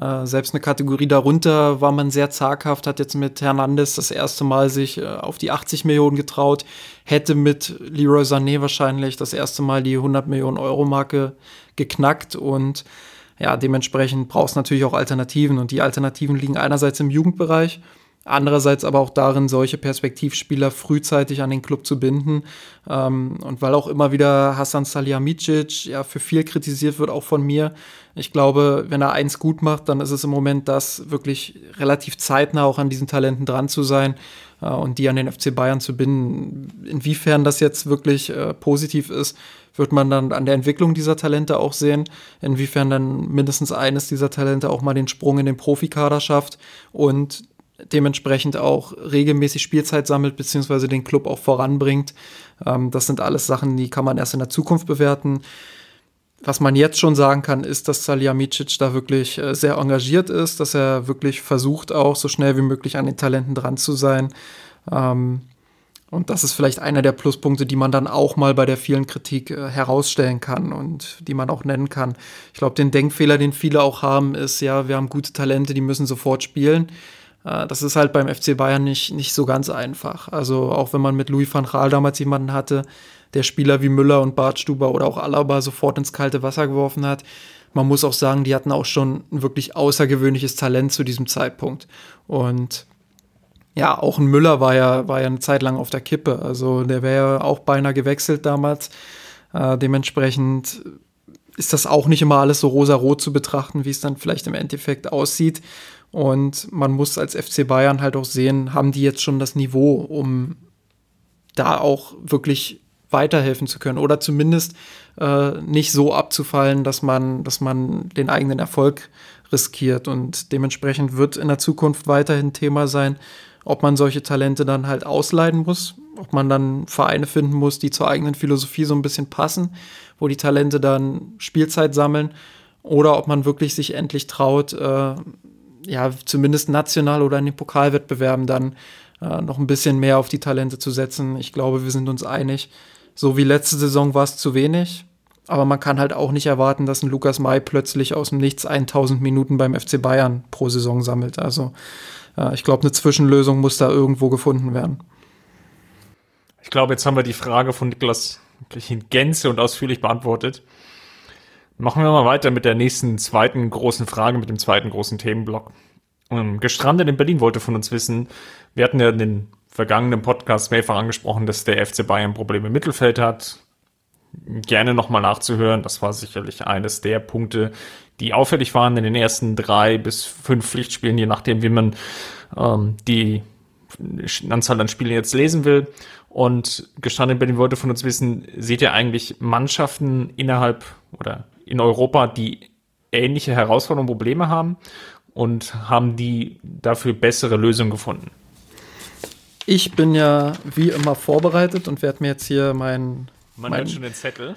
Äh, selbst eine Kategorie darunter war man sehr zaghaft, hat jetzt mit Hernandez das erste Mal sich äh, auf die 80 Millionen getraut, hätte mit Leroy Sané wahrscheinlich das erste Mal die 100 Millionen Euro Marke geknackt und ja, dementsprechend brauchst du natürlich auch Alternativen und die Alternativen liegen einerseits im Jugendbereich Andererseits aber auch darin, solche Perspektivspieler frühzeitig an den Club zu binden. Ähm, und weil auch immer wieder Hassan Salihamidzic ja für viel kritisiert wird, auch von mir. Ich glaube, wenn er eins gut macht, dann ist es im Moment das, wirklich relativ zeitnah auch an diesen Talenten dran zu sein äh, und die an den FC Bayern zu binden. Inwiefern das jetzt wirklich äh, positiv ist, wird man dann an der Entwicklung dieser Talente auch sehen, inwiefern dann mindestens eines dieser Talente auch mal den Sprung in den Profikader schafft und dementsprechend auch regelmäßig Spielzeit sammelt, beziehungsweise den Club auch voranbringt. Ähm, das sind alles Sachen, die kann man erst in der Zukunft bewerten. Was man jetzt schon sagen kann, ist, dass Salihamidzic da wirklich äh, sehr engagiert ist, dass er wirklich versucht, auch so schnell wie möglich an den Talenten dran zu sein. Ähm, und das ist vielleicht einer der Pluspunkte, die man dann auch mal bei der vielen Kritik äh, herausstellen kann und die man auch nennen kann. Ich glaube, den Denkfehler, den viele auch haben, ist, ja, wir haben gute Talente, die müssen sofort spielen. Äh, das ist halt beim FC Bayern nicht, nicht so ganz einfach. Also auch wenn man mit Louis van Gaal damals jemanden hatte, der Spieler wie Müller und Bartstuber oder auch Alaba sofort ins kalte Wasser geworfen hat. Man muss auch sagen, die hatten auch schon ein wirklich außergewöhnliches Talent zu diesem Zeitpunkt. Und ja, auch ein Müller war ja, war ja eine Zeit lang auf der Kippe. Also der wäre ja auch beinahe gewechselt damals. Äh, dementsprechend ist das auch nicht immer alles so rosa-rot zu betrachten, wie es dann vielleicht im Endeffekt aussieht. Und man muss als FC Bayern halt auch sehen, haben die jetzt schon das Niveau, um da auch wirklich weiterhelfen zu können oder zumindest äh, nicht so abzufallen, dass man, dass man den eigenen Erfolg riskiert. Und dementsprechend wird in der Zukunft weiterhin Thema sein, ob man solche Talente dann halt ausleiden muss, ob man dann Vereine finden muss, die zur eigenen Philosophie so ein bisschen passen, wo die Talente dann Spielzeit sammeln, oder ob man wirklich sich endlich traut, äh, ja, zumindest national oder in den Pokalwettbewerben dann äh, noch ein bisschen mehr auf die Talente zu setzen. Ich glaube, wir sind uns einig. So wie letzte Saison war es zu wenig. Aber man kann halt auch nicht erwarten, dass ein Lukas May plötzlich aus dem Nichts 1000 Minuten beim FC Bayern pro Saison sammelt. Also äh, ich glaube, eine Zwischenlösung muss da irgendwo gefunden werden. Ich glaube, jetzt haben wir die Frage von Niklas wirklich in Gänze und ausführlich beantwortet. Machen wir mal weiter mit der nächsten zweiten großen Frage, mit dem zweiten großen Themenblock. Ähm, Gestrandet in Berlin wollte von uns wissen, wir hatten ja den vergangenen Podcasts mehrfach angesprochen, dass der FC Bayern Probleme im Mittelfeld hat. Gerne nochmal nachzuhören. Das war sicherlich eines der Punkte, die auffällig waren in den ersten drei bis fünf Pflichtspielen, je nachdem, wie man ähm, die Anzahl an Spielen jetzt lesen will. Und gestanden in Berlin wollte von uns wissen, seht ihr eigentlich Mannschaften innerhalb oder in Europa, die ähnliche Herausforderungen, Probleme haben und haben die dafür bessere Lösungen gefunden? Ich bin ja wie immer vorbereitet und werde mir jetzt hier mein, mein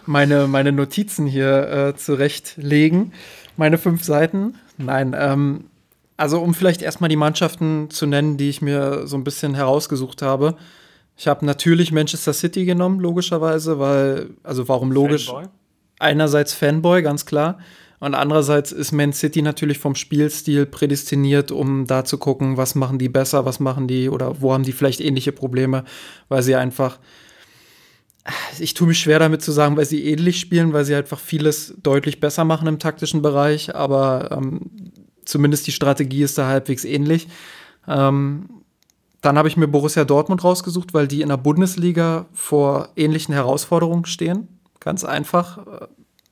Meine, meine Notizen hier äh, zurechtlegen. Meine fünf Seiten. Nein, ähm, also um vielleicht erstmal die Mannschaften zu nennen, die ich mir so ein bisschen herausgesucht habe. Ich habe natürlich Manchester City genommen, logischerweise, weil, also warum logisch? Fanboy? einerseits Fanboy, ganz klar. Und andererseits ist Man City natürlich vom Spielstil prädestiniert, um da zu gucken, was machen die besser, was machen die oder wo haben die vielleicht ähnliche Probleme, weil sie einfach, ich tue mich schwer damit zu sagen, weil sie ähnlich spielen, weil sie einfach vieles deutlich besser machen im taktischen Bereich, aber ähm, zumindest die Strategie ist da halbwegs ähnlich. Ähm, dann habe ich mir Borussia Dortmund rausgesucht, weil die in der Bundesliga vor ähnlichen Herausforderungen stehen. Ganz einfach.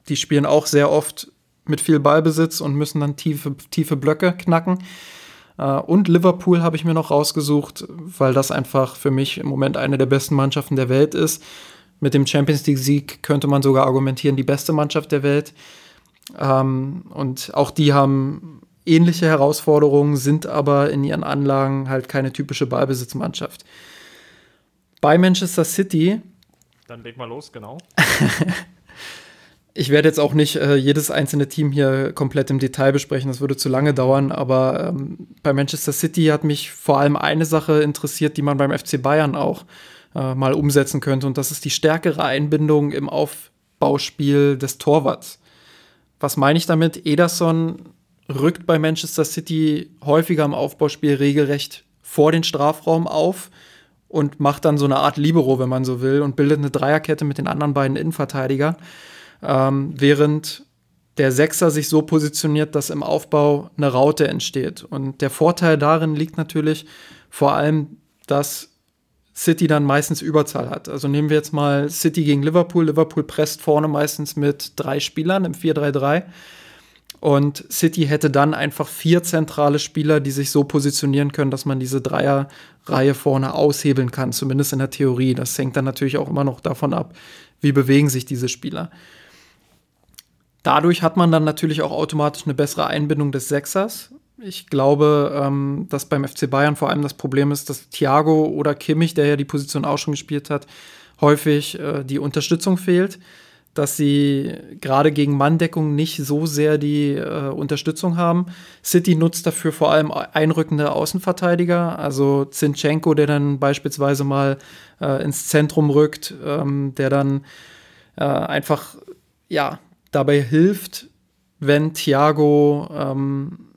Die spielen auch sehr oft mit viel Ballbesitz und müssen dann tiefe, tiefe Blöcke knacken. Äh, und Liverpool habe ich mir noch rausgesucht, weil das einfach für mich im Moment eine der besten Mannschaften der Welt ist. Mit dem Champions League-Sieg könnte man sogar argumentieren, die beste Mannschaft der Welt. Ähm, und auch die haben ähnliche Herausforderungen, sind aber in ihren Anlagen halt keine typische Ballbesitzmannschaft. Bei Manchester City dann leg mal los, genau. ich werde jetzt auch nicht äh, jedes einzelne Team hier komplett im Detail besprechen, das würde zu lange dauern, aber ähm, bei Manchester City hat mich vor allem eine Sache interessiert, die man beim FC Bayern auch äh, mal umsetzen könnte, und das ist die stärkere Einbindung im Aufbauspiel des Torwarts. Was meine ich damit? Ederson rückt bei Manchester City häufiger im Aufbauspiel regelrecht vor den Strafraum auf und macht dann so eine Art Libero, wenn man so will, und bildet eine Dreierkette mit den anderen beiden Innenverteidigern. Ähm, während der Sechser sich so positioniert, dass im Aufbau eine Raute entsteht. Und der Vorteil darin liegt natürlich, vor allem, dass City dann meistens Überzahl hat. Also nehmen wir jetzt mal City gegen Liverpool. Liverpool presst vorne meistens mit drei Spielern im 4-3-3. Und City hätte dann einfach vier zentrale Spieler, die sich so positionieren können, dass man diese Dreierreihe vorne aushebeln kann, zumindest in der Theorie. Das hängt dann natürlich auch immer noch davon ab, wie bewegen sich diese Spieler. Dadurch hat man dann natürlich auch automatisch eine bessere Einbindung des Sechsers. Ich glaube, ähm, dass beim FC Bayern vor allem das Problem ist, dass Thiago oder Kimmich, der ja die Position auch schon gespielt hat, häufig äh, die Unterstützung fehlt dass sie gerade gegen Manndeckung nicht so sehr die äh, Unterstützung haben. City nutzt dafür vor allem einrückende Außenverteidiger, also Zinchenko, der dann beispielsweise mal äh, ins Zentrum rückt, ähm, der dann äh, einfach ja dabei hilft, wenn Thiago ähm,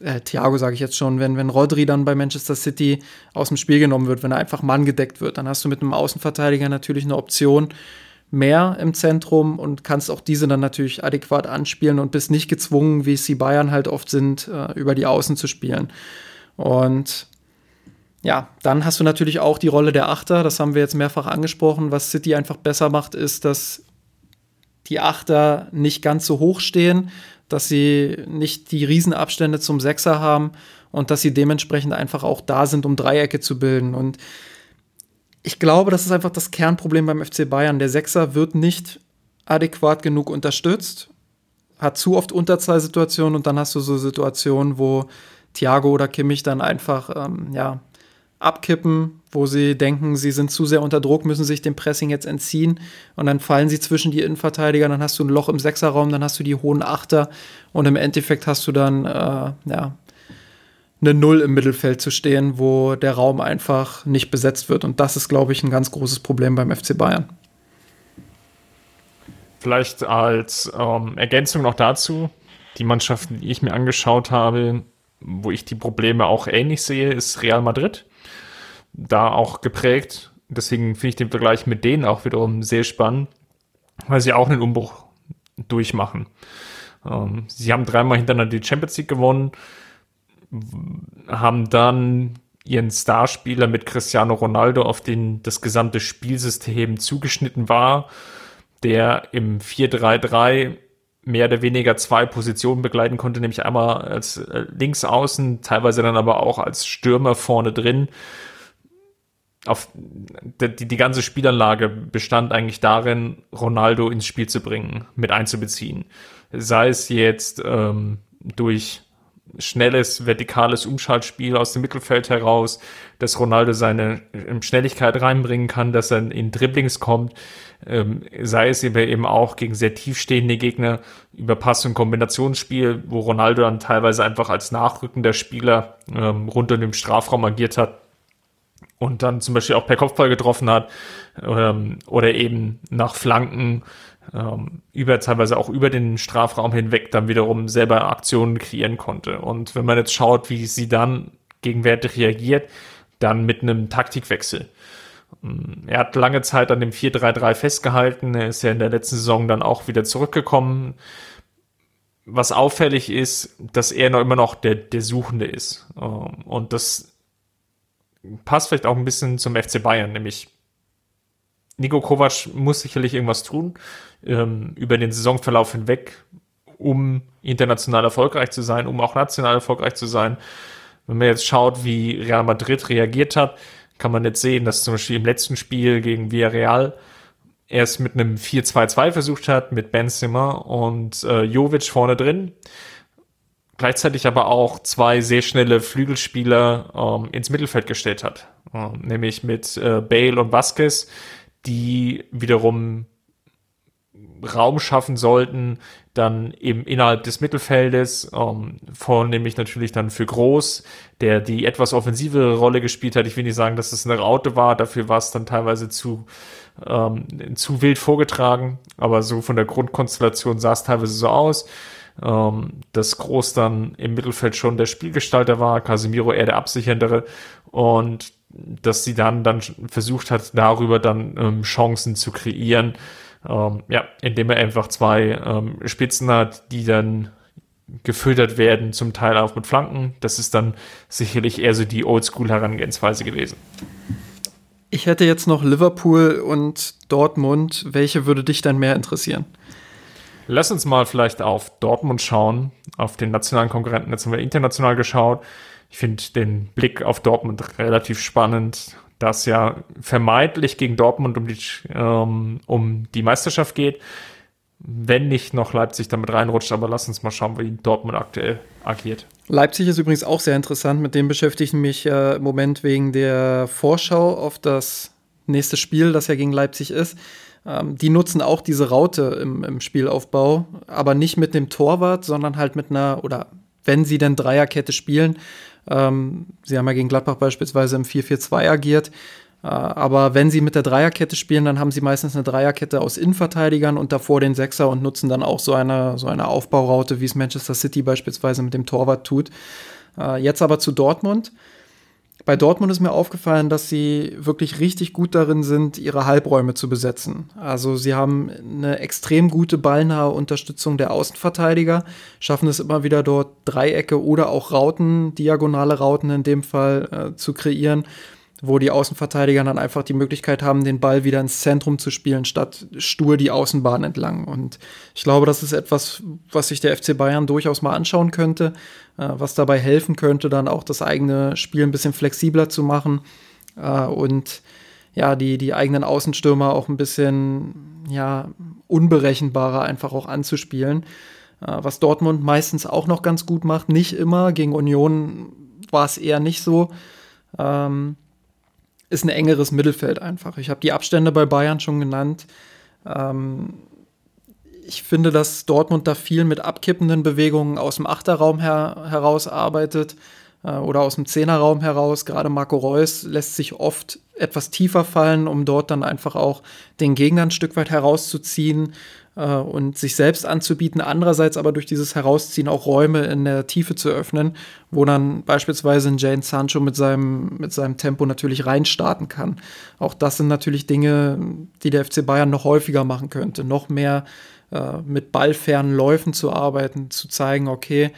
äh, Thiago sage ich jetzt schon, wenn, wenn Rodri dann bei Manchester City aus dem Spiel genommen wird, wenn er einfach Mann gedeckt wird, dann hast du mit einem Außenverteidiger natürlich eine Option, mehr im Zentrum und kannst auch diese dann natürlich adäquat anspielen und bist nicht gezwungen, wie es die Bayern halt oft sind, äh, über die Außen zu spielen. Und ja, dann hast du natürlich auch die Rolle der Achter, das haben wir jetzt mehrfach angesprochen. Was City einfach besser macht, ist, dass die Achter nicht ganz so hoch stehen, dass sie nicht die Riesenabstände zum Sechser haben und dass sie dementsprechend einfach auch da sind, um Dreiecke zu bilden. Und ich glaube, das ist einfach das Kernproblem beim FC Bayern. Der Sechser wird nicht adäquat genug unterstützt, hat zu oft Unterzahlsituationen und dann hast du so Situationen, wo Thiago oder Kimmich dann einfach ähm, ja, abkippen, wo sie denken, sie sind zu sehr unter Druck, müssen sich dem Pressing jetzt entziehen und dann fallen sie zwischen die Innenverteidiger, dann hast du ein Loch im Sechserraum, dann hast du die hohen Achter und im Endeffekt hast du dann äh, ja, eine Null im Mittelfeld zu stehen, wo der Raum einfach nicht besetzt wird. Und das ist, glaube ich, ein ganz großes Problem beim FC Bayern. Vielleicht als ähm, Ergänzung noch dazu, die Mannschaften, die ich mir angeschaut habe, wo ich die Probleme auch ähnlich sehe, ist Real Madrid. Da auch geprägt. Deswegen finde ich den Vergleich mit denen auch wiederum sehr spannend, weil sie auch einen Umbruch durchmachen. Ähm, sie haben dreimal hintereinander die Champions League gewonnen haben dann ihren Starspieler mit Cristiano Ronaldo, auf den das gesamte Spielsystem zugeschnitten war, der im 4-3-3 mehr oder weniger zwei Positionen begleiten konnte, nämlich einmal als äh, Linksaußen, teilweise dann aber auch als Stürmer vorne drin. Auf die, die ganze Spielanlage bestand eigentlich darin, Ronaldo ins Spiel zu bringen, mit einzubeziehen. Sei es jetzt ähm, durch schnelles, vertikales Umschaltspiel aus dem Mittelfeld heraus, dass Ronaldo seine ähm, Schnelligkeit reinbringen kann, dass er in Dribblings kommt, ähm, sei es eben auch gegen sehr tiefstehende Gegner über Pass- und Kombinationsspiel, wo Ronaldo dann teilweise einfach als nachrückender Spieler ähm, rund um den Strafraum agiert hat und dann zum Beispiel auch per Kopfball getroffen hat ähm, oder eben nach Flanken ähm, über teilweise auch über den Strafraum hinweg dann wiederum selber Aktionen kreieren konnte. Und wenn man jetzt schaut, wie sie dann gegenwärtig reagiert, dann mit einem Taktikwechsel. Ähm, er hat lange Zeit an dem 4-3-3 festgehalten. Er ist ja in der letzten Saison dann auch wieder zurückgekommen. Was auffällig ist, dass er noch immer noch der, der Suchende ist. Ähm, und das passt vielleicht auch ein bisschen zum FC Bayern, nämlich Nico Kovac muss sicherlich irgendwas tun ähm, über den Saisonverlauf hinweg, um international erfolgreich zu sein, um auch national erfolgreich zu sein. Wenn man jetzt schaut, wie Real Madrid reagiert hat, kann man jetzt sehen, dass zum Beispiel im letzten Spiel gegen Villarreal er es mit einem 4-2-2 versucht hat, mit Benzema und äh, Jovic vorne drin. Gleichzeitig aber auch zwei sehr schnelle Flügelspieler ähm, ins Mittelfeld gestellt hat. Ähm, nämlich mit äh, Bale und Vasquez, die wiederum Raum schaffen sollten, dann eben innerhalb des Mittelfeldes, ähm, vornehmlich natürlich dann für Groß, der die etwas offensivere Rolle gespielt hat. Ich will nicht sagen, dass es eine Raute war, dafür war es dann teilweise zu, ähm, zu wild vorgetragen, aber so von der Grundkonstellation sah es teilweise so aus, ähm, dass Groß dann im Mittelfeld schon der Spielgestalter war, Casemiro eher der Absicherndere und dass sie dann, dann versucht hat, darüber dann ähm, Chancen zu kreieren, ähm, ja, indem er einfach zwei ähm, Spitzen hat, die dann gefüttert werden, zum Teil auch mit Flanken. Das ist dann sicherlich eher so die Oldschool-Herangehensweise gewesen. Ich hätte jetzt noch Liverpool und Dortmund. Welche würde dich dann mehr interessieren? Lass uns mal vielleicht auf Dortmund schauen, auf den nationalen Konkurrenten. Jetzt haben wir international geschaut. Ich finde den Blick auf Dortmund relativ spannend, dass ja vermeintlich gegen Dortmund um die, ähm, um die Meisterschaft geht wenn nicht noch Leipzig damit reinrutscht. Aber lass uns mal schauen, wie Dortmund aktuell agiert. Leipzig ist übrigens auch sehr interessant. Mit dem beschäftige ich mich äh, im Moment wegen der Vorschau auf das nächste Spiel, das ja gegen Leipzig ist. Ähm, die nutzen auch diese Raute im, im Spielaufbau, aber nicht mit dem Torwart, sondern halt mit einer, oder wenn sie denn Dreierkette spielen, ähm, sie haben ja gegen Gladbach beispielsweise im 4-4-2 agiert, äh, aber wenn sie mit der Dreierkette spielen, dann haben sie meistens eine Dreierkette aus Innenverteidigern und davor den Sechser und nutzen dann auch so eine, so eine Aufbauraute, wie es Manchester City beispielsweise mit dem Torwart tut. Äh, jetzt aber zu Dortmund. Bei Dortmund ist mir aufgefallen, dass sie wirklich richtig gut darin sind, ihre Halbräume zu besetzen. Also sie haben eine extrem gute ballnahe Unterstützung der Außenverteidiger, schaffen es immer wieder dort Dreiecke oder auch Rauten, diagonale Rauten in dem Fall äh, zu kreieren wo die Außenverteidiger dann einfach die Möglichkeit haben, den Ball wieder ins Zentrum zu spielen, statt stur die Außenbahn entlang. Und ich glaube, das ist etwas, was sich der FC Bayern durchaus mal anschauen könnte, äh, was dabei helfen könnte, dann auch das eigene Spiel ein bisschen flexibler zu machen äh, und ja, die, die eigenen Außenstürmer auch ein bisschen ja, unberechenbarer einfach auch anzuspielen. Äh, was Dortmund meistens auch noch ganz gut macht, nicht immer. Gegen Union war es eher nicht so. Ähm, ist ein engeres Mittelfeld einfach. Ich habe die Abstände bei Bayern schon genannt. Ähm, ich finde, dass Dortmund da viel mit abkippenden Bewegungen aus dem Achterraum her heraus arbeitet äh, oder aus dem Zehnerraum heraus. Gerade Marco Reus lässt sich oft etwas tiefer fallen, um dort dann einfach auch den Gegner ein Stück weit herauszuziehen äh, und sich selbst anzubieten, andererseits aber durch dieses Herausziehen auch Räume in der Tiefe zu öffnen, wo dann beispielsweise ein Jane Sancho mit seinem, mit seinem Tempo natürlich reinstarten kann. Auch das sind natürlich Dinge, die der FC Bayern noch häufiger machen könnte, noch mehr äh, mit ballfernen Läufen zu arbeiten, zu zeigen, okay,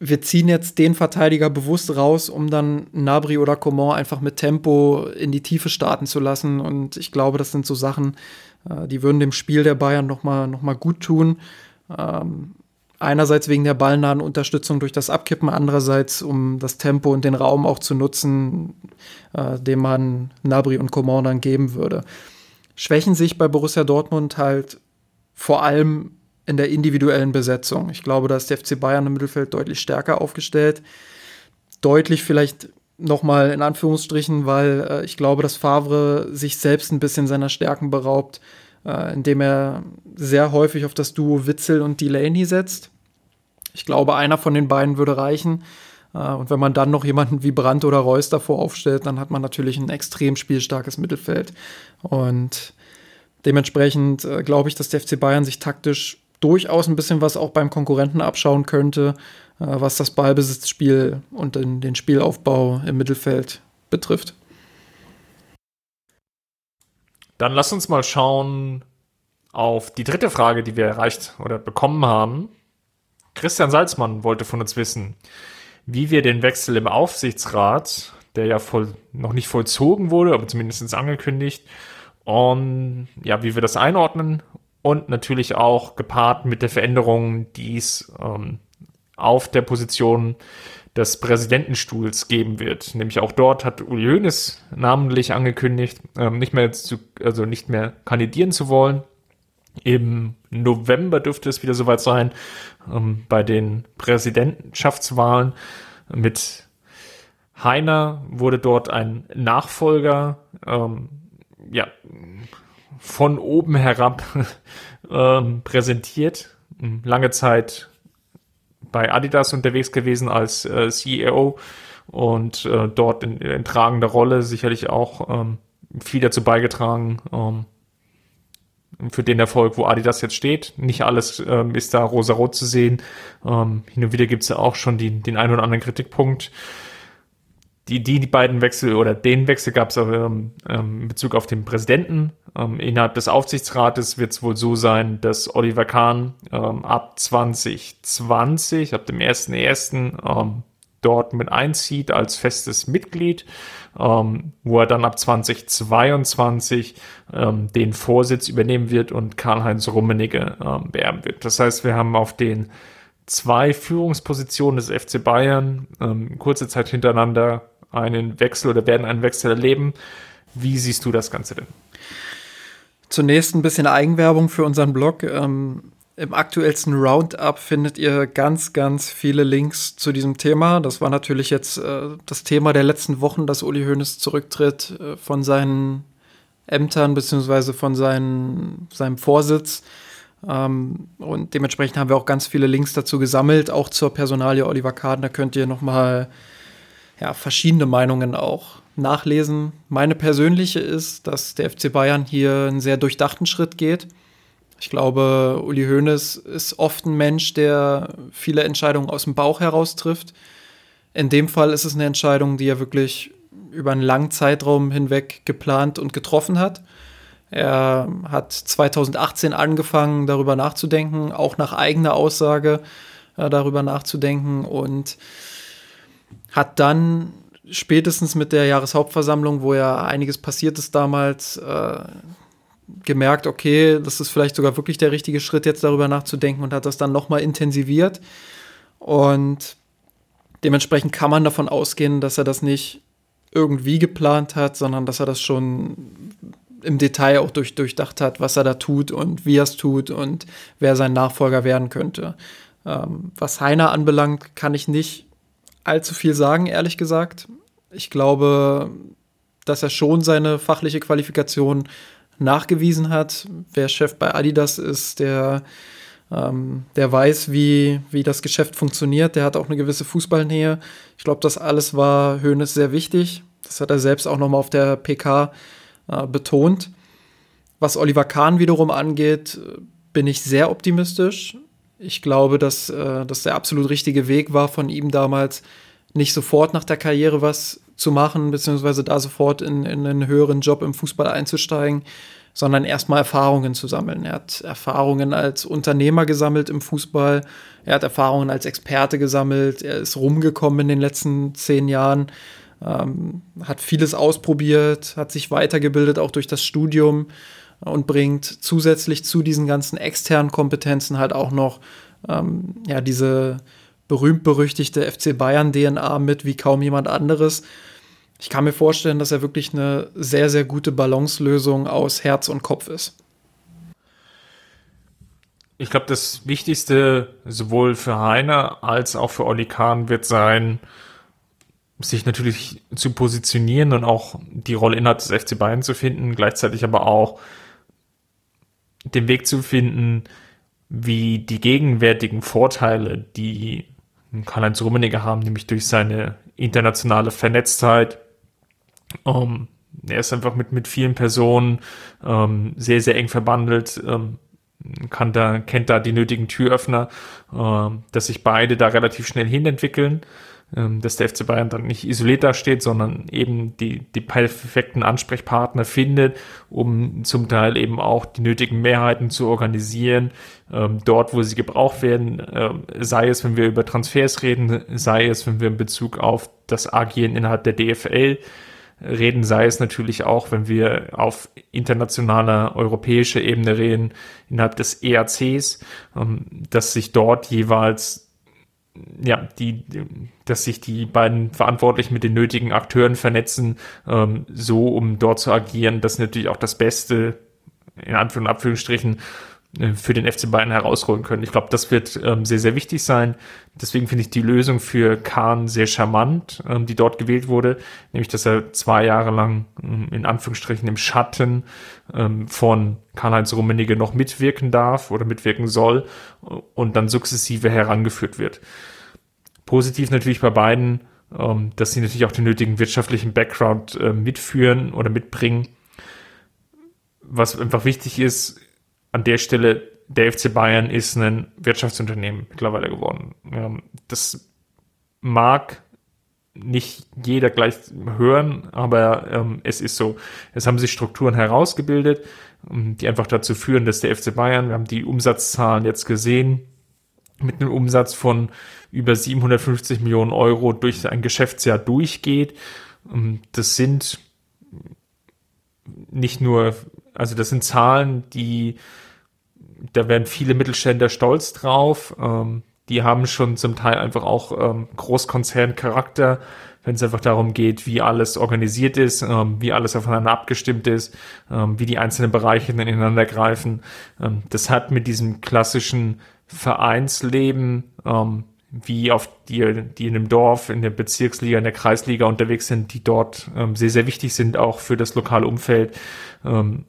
wir ziehen jetzt den Verteidiger bewusst raus, um dann Nabri oder Coman einfach mit Tempo in die Tiefe starten zu lassen. Und ich glaube, das sind so Sachen, die würden dem Spiel der Bayern nochmal noch mal gut tun. Ähm, einerseits wegen der ballnahen Unterstützung durch das Abkippen, andererseits um das Tempo und den Raum auch zu nutzen, äh, den man Nabri und Coman dann geben würde. Schwächen sich bei Borussia Dortmund halt vor allem in der individuellen Besetzung. Ich glaube, da ist der FC Bayern im Mittelfeld deutlich stärker aufgestellt. Deutlich vielleicht nochmal in Anführungsstrichen, weil äh, ich glaube, dass Favre sich selbst ein bisschen seiner Stärken beraubt, äh, indem er sehr häufig auf das Duo Witzel und Delaney setzt. Ich glaube, einer von den beiden würde reichen. Äh, und wenn man dann noch jemanden wie Brandt oder Reus davor aufstellt, dann hat man natürlich ein extrem spielstarkes Mittelfeld. Und dementsprechend äh, glaube ich, dass der FC Bayern sich taktisch durchaus ein bisschen was auch beim Konkurrenten abschauen könnte, äh, was das Ballbesitzspiel und den, den Spielaufbau im Mittelfeld betrifft. Dann lass uns mal schauen auf die dritte Frage, die wir erreicht oder bekommen haben. Christian Salzmann wollte von uns wissen, wie wir den Wechsel im Aufsichtsrat, der ja voll, noch nicht vollzogen wurde, aber zumindest angekündigt, und ja, wie wir das einordnen und natürlich auch gepaart mit der Veränderung, die es ähm, auf der Position des Präsidentenstuhls geben wird. Nämlich auch dort hat Uli Hoeneß namentlich angekündigt, ähm, nicht mehr zu, also nicht mehr kandidieren zu wollen. Im November dürfte es wieder soweit sein, ähm, bei den Präsidentschaftswahlen mit Heiner wurde dort ein Nachfolger, ähm, ja, von oben herab ähm, präsentiert. Lange Zeit bei Adidas unterwegs gewesen als äh, CEO und äh, dort in, in tragender Rolle sicherlich auch ähm, viel dazu beigetragen ähm, für den Erfolg, wo Adidas jetzt steht. Nicht alles ähm, ist da rosa-rot zu sehen. Ähm, hin und wieder gibt es ja auch schon die, den einen oder anderen Kritikpunkt. Die, die, beiden Wechsel oder den Wechsel gab es ähm, ähm, in Bezug auf den Präsidenten. Ähm, innerhalb des Aufsichtsrates wird es wohl so sein, dass Oliver Kahn ähm, ab 2020, ab dem 1.1. Ähm, dort mit einzieht als festes Mitglied, ähm, wo er dann ab 2022 ähm, den Vorsitz übernehmen wird und Karl-Heinz Rummenigge beerben wird. Das heißt, wir haben auf den zwei Führungspositionen des FC Bayern ähm, kurze Zeit hintereinander einen Wechsel oder werden einen Wechsel erleben. Wie siehst du das Ganze denn? Zunächst ein bisschen Eigenwerbung für unseren Blog. Ähm, Im aktuellsten Roundup findet ihr ganz, ganz viele Links zu diesem Thema. Das war natürlich jetzt äh, das Thema der letzten Wochen, dass Uli Hoeneß zurücktritt äh, von seinen Ämtern bzw. von seinen, seinem Vorsitz. Ähm, und dementsprechend haben wir auch ganz viele Links dazu gesammelt, auch zur Personalie Oliver Kahn. Da könnt ihr noch mal ja, verschiedene Meinungen auch nachlesen. Meine persönliche ist, dass der FC Bayern hier einen sehr durchdachten Schritt geht. Ich glaube, Uli Hoeneß ist oft ein Mensch, der viele Entscheidungen aus dem Bauch heraus trifft. In dem Fall ist es eine Entscheidung, die er wirklich über einen langen Zeitraum hinweg geplant und getroffen hat. Er hat 2018 angefangen, darüber nachzudenken, auch nach eigener Aussage äh, darüber nachzudenken und hat dann spätestens mit der Jahreshauptversammlung, wo ja einiges passiert ist damals, äh, gemerkt, okay, das ist vielleicht sogar wirklich der richtige Schritt, jetzt darüber nachzudenken und hat das dann nochmal intensiviert. Und dementsprechend kann man davon ausgehen, dass er das nicht irgendwie geplant hat, sondern dass er das schon im Detail auch durch, durchdacht hat, was er da tut und wie er es tut und wer sein Nachfolger werden könnte. Ähm, was Heiner anbelangt, kann ich nicht allzu viel sagen, ehrlich gesagt. Ich glaube, dass er schon seine fachliche Qualifikation nachgewiesen hat. Wer Chef bei Adidas ist, der, ähm, der weiß, wie, wie das Geschäft funktioniert. Der hat auch eine gewisse Fußballnähe. Ich glaube, das alles war Hoeneß sehr wichtig. Das hat er selbst auch nochmal auf der PK äh, betont. Was Oliver Kahn wiederum angeht, bin ich sehr optimistisch. Ich glaube, dass äh, das der absolut richtige Weg war von ihm damals, nicht sofort nach der Karriere was zu machen, beziehungsweise da sofort in, in einen höheren Job im Fußball einzusteigen, sondern erstmal Erfahrungen zu sammeln. Er hat Erfahrungen als Unternehmer gesammelt im Fußball, er hat Erfahrungen als Experte gesammelt, er ist rumgekommen in den letzten zehn Jahren, ähm, hat vieles ausprobiert, hat sich weitergebildet, auch durch das Studium und bringt zusätzlich zu diesen ganzen externen Kompetenzen halt auch noch ähm, ja, diese berühmt-berüchtigte FC Bayern-DNA mit wie kaum jemand anderes. Ich kann mir vorstellen, dass er wirklich eine sehr, sehr gute Balancelösung aus Herz und Kopf ist. Ich glaube, das Wichtigste sowohl für Heiner als auch für Olli Kahn wird sein, sich natürlich zu positionieren und auch die Rolle innerhalb des FC Bayern zu finden, gleichzeitig aber auch den Weg zu finden, wie die gegenwärtigen Vorteile, die Karl-Heinz Rummenigge haben, nämlich durch seine internationale Vernetztheit. Ähm, er ist einfach mit, mit vielen Personen ähm, sehr, sehr eng verbandelt, ähm, kann da, kennt da die nötigen Türöffner, ähm, dass sich beide da relativ schnell hinentwickeln. Ähm, dass der FC Bayern dann nicht isoliert dasteht, sondern eben die, die perfekten Ansprechpartner findet, um zum Teil eben auch die nötigen Mehrheiten zu organisieren, ähm, dort, wo sie gebraucht werden, äh, sei es, wenn wir über Transfers reden, sei es, wenn wir in Bezug auf das Agieren innerhalb der DFL reden, sei es natürlich auch, wenn wir auf internationaler europäischer Ebene reden, innerhalb des EACs, ähm, dass sich dort jeweils ja, die, dass sich die beiden Verantwortlichen mit den nötigen Akteuren vernetzen, ähm, so um dort zu agieren, dass natürlich auch das Beste, in Anführungs- für den FC Bayern herausholen können. Ich glaube, das wird ähm, sehr, sehr wichtig sein. Deswegen finde ich die Lösung für Kahn sehr charmant, ähm, die dort gewählt wurde, nämlich dass er zwei Jahre lang ähm, in Anführungsstrichen im Schatten ähm, von Karl-Heinz Rummenigge noch mitwirken darf oder mitwirken soll äh, und dann sukzessive herangeführt wird. Positiv natürlich bei beiden, ähm, dass sie natürlich auch den nötigen wirtschaftlichen Background äh, mitführen oder mitbringen. Was einfach wichtig ist, an der Stelle, der FC Bayern ist ein Wirtschaftsunternehmen mittlerweile geworden. Das mag nicht jeder gleich hören, aber ähm, es ist so. Es haben sich Strukturen herausgebildet, ähm, die einfach dazu führen, dass der FC Bayern, wir haben die Umsatzzahlen jetzt gesehen, mit einem Umsatz von über 750 Millionen Euro durch ein Geschäftsjahr durchgeht. Ähm, das sind nicht nur, also das sind Zahlen, die, da werden viele Mittelständler stolz drauf. Ähm, die haben schon zum Teil einfach auch ähm, Großkonzerncharakter, wenn es einfach darum geht, wie alles organisiert ist, ähm, wie alles aufeinander abgestimmt ist, ähm, wie die einzelnen Bereiche ineinander greifen. Ähm, das hat mit diesem klassischen Vereinsleben, ähm, wie auf die, die in einem Dorf, in der Bezirksliga, in der Kreisliga unterwegs sind, die dort ähm, sehr, sehr wichtig sind, auch für das lokale Umfeld, ähm,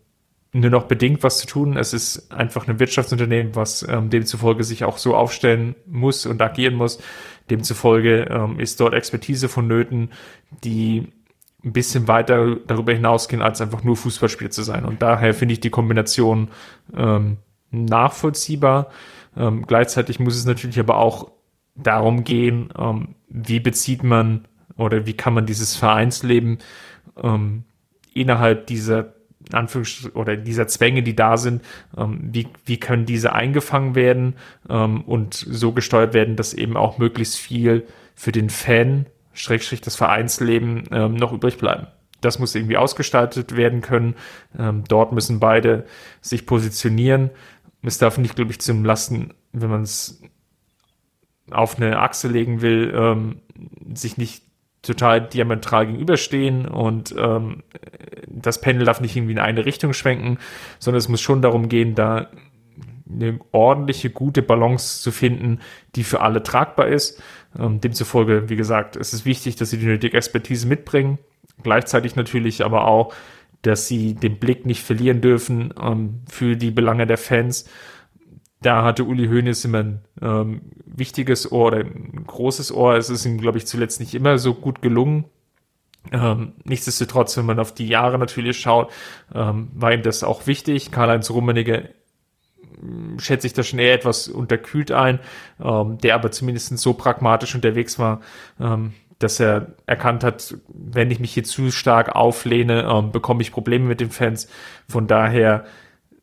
nur noch bedingt was zu tun. Es ist einfach ein Wirtschaftsunternehmen, was ähm, demzufolge sich auch so aufstellen muss und agieren muss. Demzufolge ähm, ist dort Expertise vonnöten, die ein bisschen weiter darüber hinausgehen, als einfach nur Fußballspiel zu sein. Und daher finde ich die Kombination ähm, nachvollziehbar. Ähm, gleichzeitig muss es natürlich aber auch darum gehen, ähm, wie bezieht man oder wie kann man dieses Vereinsleben ähm, innerhalb dieser Anführungs oder dieser Zwänge, die da sind, ähm, wie, wie können diese eingefangen werden ähm, und so gesteuert werden, dass eben auch möglichst viel für den Fan, Schrägstrich das Vereinsleben, ähm, noch übrig bleiben. Das muss irgendwie ausgestaltet werden können. Ähm, dort müssen beide sich positionieren. Es darf nicht, glaube ich, zum Lasten, wenn man es auf eine Achse legen will, ähm, sich nicht total diametral gegenüberstehen und ähm, das Pendel darf nicht irgendwie in eine Richtung schwenken, sondern es muss schon darum gehen, da eine ordentliche, gute Balance zu finden, die für alle tragbar ist. Ähm, demzufolge, wie gesagt, es ist wichtig, dass sie die nötige Expertise mitbringen. Gleichzeitig natürlich aber auch, dass sie den Blick nicht verlieren dürfen ähm, für die Belange der Fans da hatte Uli Hoeneß immer ein ähm, wichtiges Ohr oder ein großes Ohr. Es ist ihm, glaube ich, zuletzt nicht immer so gut gelungen. Ähm, nichtsdestotrotz, wenn man auf die Jahre natürlich schaut, ähm, war ihm das auch wichtig. Karl-Heinz Rummenigge hm, schätze ich das schon eher etwas unterkühlt ein, ähm, der aber zumindest so pragmatisch unterwegs war, ähm, dass er erkannt hat, wenn ich mich hier zu stark auflehne, ähm, bekomme ich Probleme mit den Fans. Von daher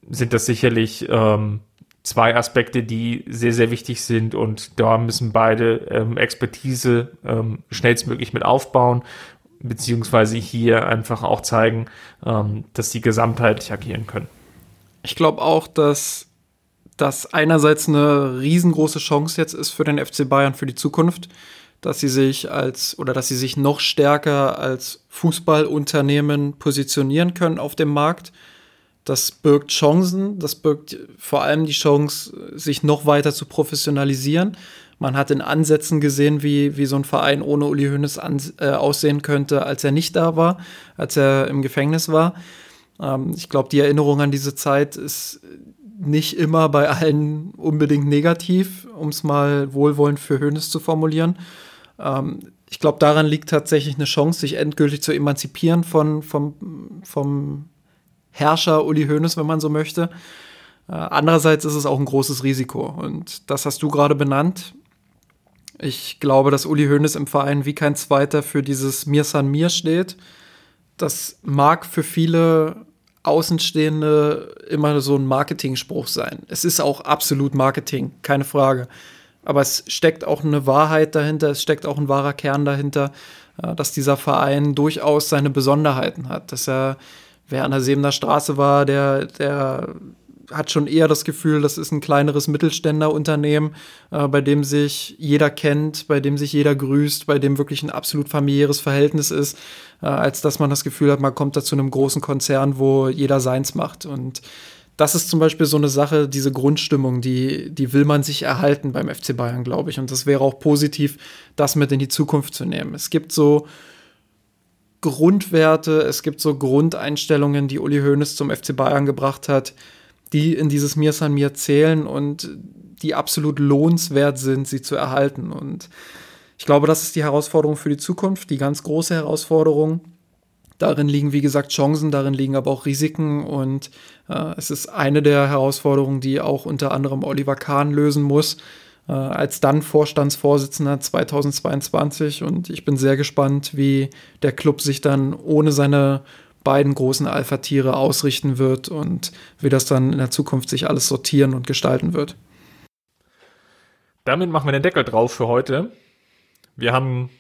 sind das sicherlich ähm, zwei Aspekte, die sehr, sehr wichtig sind und da müssen beide ähm, Expertise ähm, schnellstmöglich mit aufbauen, beziehungsweise hier einfach auch zeigen, ähm, dass sie gesamtheitlich agieren können. Ich glaube auch, dass das einerseits eine riesengroße Chance jetzt ist für den FC Bayern für die Zukunft, dass sie sich als oder dass sie sich noch stärker als Fußballunternehmen positionieren können auf dem Markt das birgt Chancen, das birgt vor allem die Chance, sich noch weiter zu professionalisieren. Man hat in Ansätzen gesehen, wie, wie so ein Verein ohne Uli Hoeneß an, äh, aussehen könnte, als er nicht da war, als er im Gefängnis war. Ähm, ich glaube, die Erinnerung an diese Zeit ist nicht immer bei allen unbedingt negativ, um es mal wohlwollend für Hoeneß zu formulieren. Ähm, ich glaube, daran liegt tatsächlich eine Chance, sich endgültig zu emanzipieren von, vom, vom Herrscher Uli Hoeneß, wenn man so möchte. Äh, andererseits ist es auch ein großes Risiko und das hast du gerade benannt. Ich glaube, dass Uli Hoeneß im Verein wie kein Zweiter für dieses Mir San Mir steht. Das mag für viele Außenstehende immer so ein Marketing-Spruch sein. Es ist auch absolut Marketing, keine Frage. Aber es steckt auch eine Wahrheit dahinter, es steckt auch ein wahrer Kern dahinter, äh, dass dieser Verein durchaus seine Besonderheiten hat, dass er wer an der Sebener Straße war, der, der hat schon eher das Gefühl, das ist ein kleineres Mittelständerunternehmen, äh, bei dem sich jeder kennt, bei dem sich jeder grüßt, bei dem wirklich ein absolut familiäres Verhältnis ist, äh, als dass man das Gefühl hat, man kommt da zu einem großen Konzern, wo jeder seins macht. Und das ist zum Beispiel so eine Sache, diese Grundstimmung, die, die will man sich erhalten beim FC Bayern, glaube ich. Und das wäre auch positiv, das mit in die Zukunft zu nehmen. Es gibt so Grundwerte, es gibt so Grundeinstellungen, die Uli Hoeneß zum FC Bayern gebracht hat, die in dieses Mir San Mir zählen und die absolut lohnenswert sind, sie zu erhalten. Und ich glaube, das ist die Herausforderung für die Zukunft, die ganz große Herausforderung. Darin liegen, wie gesagt, Chancen, darin liegen aber auch Risiken und äh, es ist eine der Herausforderungen, die auch unter anderem Oliver Kahn lösen muss, äh, als dann Vorstandsvorsitzender 2022. Und ich bin sehr gespannt, wie der Club sich dann ohne seine beiden großen Alpha-Tiere ausrichten wird und wie das dann in der Zukunft sich alles sortieren und gestalten wird. Damit machen wir den Deckel drauf für heute. Wir haben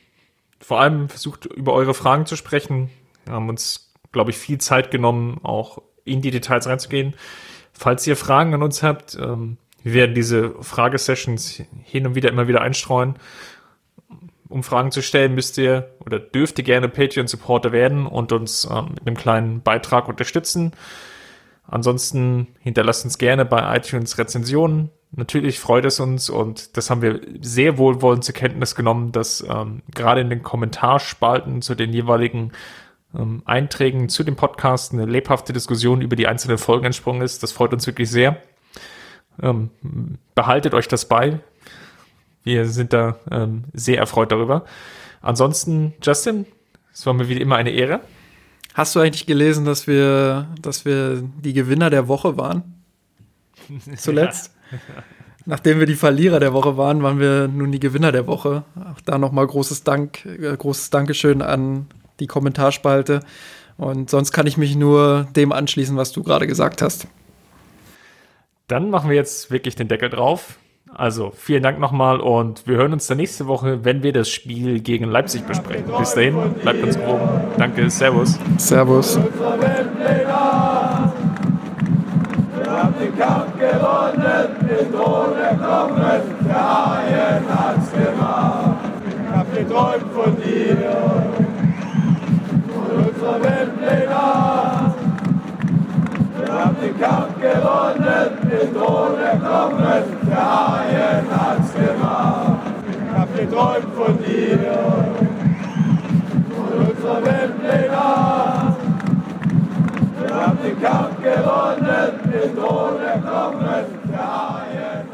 vor allem versucht, über eure Fragen zu sprechen. Wir haben uns, glaube ich, viel Zeit genommen, auch in die Details reinzugehen. Falls ihr Fragen an uns habt, ähm, wir werden diese Fragesessions hin und wieder immer wieder einstreuen. Um Fragen zu stellen, müsst ihr oder dürft ihr gerne Patreon-Supporter werden und uns ähm, mit einem kleinen Beitrag unterstützen. Ansonsten hinterlasst uns gerne bei iTunes Rezensionen. Natürlich freut es uns und das haben wir sehr wohlwollend zur Kenntnis genommen, dass ähm, gerade in den Kommentarspalten zu den jeweiligen ähm, Einträgen zu dem Podcast eine lebhafte Diskussion über die einzelnen Folgen entsprungen ist. Das freut uns wirklich sehr. Ähm, behaltet euch das bei. Wir sind da ähm, sehr erfreut darüber. Ansonsten, Justin, es war mir wie immer eine Ehre. Hast du eigentlich gelesen, dass wir, dass wir die Gewinner der Woche waren? Zuletzt? Ja. Nachdem wir die Verlierer der Woche waren, waren wir nun die Gewinner der Woche. Auch da nochmal großes Dank, äh, großes Dankeschön an die Kommentarspalte. Und sonst kann ich mich nur dem anschließen, was du gerade gesagt hast. Dann machen wir jetzt wirklich den Deckel drauf. Also vielen Dank nochmal und wir hören uns dann nächste Woche, wenn wir das Spiel gegen Leipzig besprechen. Bis dahin, bleibt uns gewogen. Danke, Servus. Servus. Wir haben den Kampf gewonnen, den Thron erkommen, der Haien hat's gemacht. Ich hab geträumt von dir, von unserer Weltpläne. Den Kampf gewonnen, den Thron erkommen, der Haien hat's gemacht. Ich hab geträumt von dir, von unserer Weltpläne. Wir haben den Kampf gewonnen, den Thron erkommen, der Haien